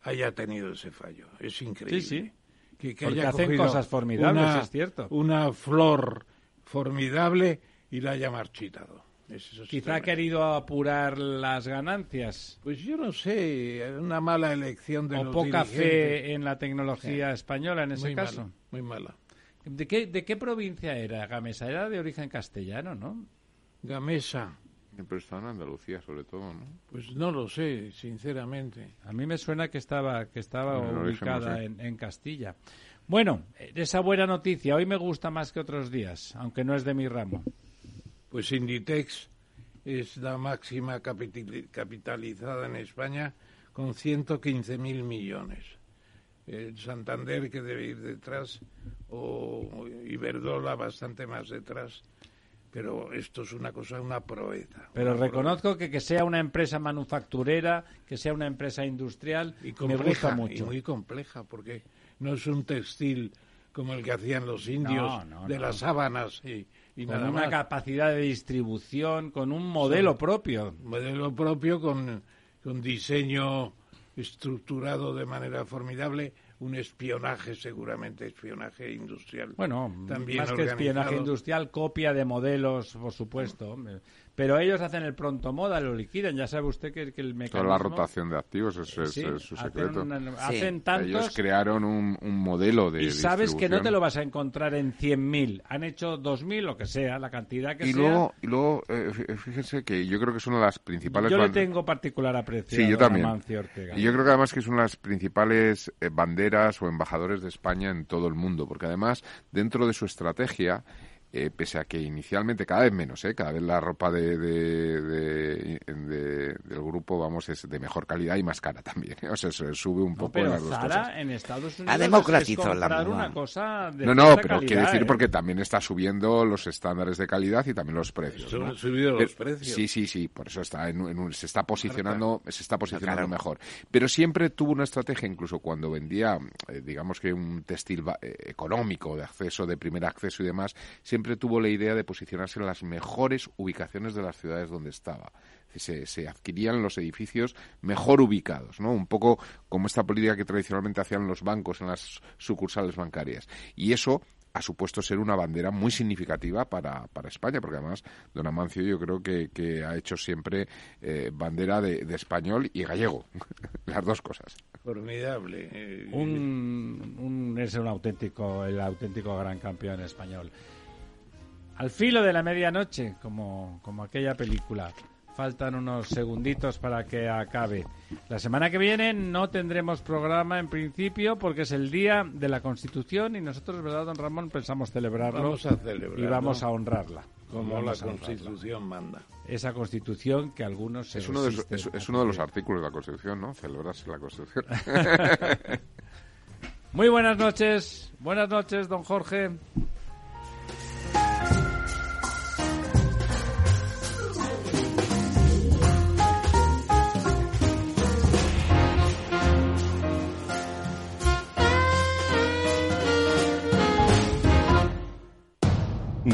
haya tenido ese fallo. Es increíble. Sí, sí. Que, que Porque haya hacen cosas formidables, una- es cierto. Una flor formidable y la haya marchitado. Eso es Quizá ha querido apurar las ganancias Pues yo no sé, una mala elección de o los poca dirigentes. fe en la tecnología española en ese muy caso. Mala, muy mala. ¿De qué, ¿De qué provincia era Gamesa? Era de origen castellano, ¿no? Gamesa, Pero está en Andalucía, sobre todo, ¿no? pues no lo sé, sinceramente. A mí me suena que estaba, que estaba ubicada no sé. en, en Castilla. Bueno, esa buena noticia hoy me gusta más que otros días, aunque no es de mi ramo. Pues Inditex es la máxima capital- capitalizada en España con 115.000 millones. El Santander, que debe ir detrás, o Iberdrola bastante más detrás. Pero esto es una cosa, una proeza. Pero una reconozco que que sea una empresa manufacturera, que sea una empresa industrial, y me gusta y mucho. muy compleja, porque no es un textil como el que hacían los indios de las sábanas y, con una capacidad de distribución, con un modelo propio. Modelo propio con, con diseño estructurado de manera formidable un espionaje, seguramente espionaje industrial. Bueno, También más que espionaje industrial, copia de modelos, por supuesto. Pero ellos hacen el pronto moda, lo liquidan. Ya sabe usted que, el mecanismo... Toda la rotación de activos es, su secreto. Hacen, tantos... Ellos crearon un, modelo de Y sabes que no te lo vas a encontrar en 100.000. Han hecho 2.000, lo que sea, la cantidad que y sea. Luego, y luego, eh, fíjense que yo creo que es una de las principales... Yo le tengo particular aprecio sí, yo también. Y yo creo que además que es una de las principales eh, banderas o embajadores de España en todo el mundo. Porque además, dentro de su estrategia eh, pese a que inicialmente cada vez menos, ¿eh? cada vez la ropa de, de, del grupo vamos es de mejor calidad y más cara también. ¿eh? O sea, se sube un poco pero las dos cosas. en Estados Unidos ha democratizado la una cosa de No, no, pero quiero decir ¿eh? porque también está subiendo los estándares de calidad y también los precios. ¿no? Han subido los precios. Sí, sí, sí, por eso está en, se está posicionando, se está posicionando mejor. Pero siempre tuvo una estrategia, incluso cuando vendía, eh, digamos que un textil económico de acceso, de primer acceso y demás, siempre tuvo la idea de posicionarse en las mejores ubicaciones de las ciudades donde estaba. Se, se, adquirían los edificios mejor ubicados, ¿no? Un poco como esta política que tradicionalmente hacían los bancos en las sucursales bancarias. Y eso ha supuesto ser una bandera muy significativa para, para España, porque además Don Amancio yo creo que, que ha hecho siempre eh, bandera de, español y gallego, las dos cosas. Formidable. Eh, un, un, es un auténtico, el auténtico gran campeón español. Al filo de la medianoche, como, como aquella película. Faltan unos segunditos para que acabe. La semana que viene no tendremos programa en principio porque es el día de la Constitución y nosotros, ¿verdad, don Ramón? Pensamos celebrarlo. Vamos a celebrar. Y vamos a honrarla. Como la Constitución manda. Esa Constitución que algunos es uno, de, es uno de los artículos de la Constitución, ¿no? Celebrarse la Constitución. Muy buenas noches. Buenas noches, don Jorge.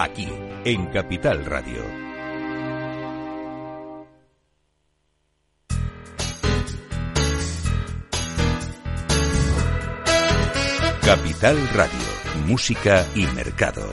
Aquí, en Capital Radio. Capital Radio, música y mercados.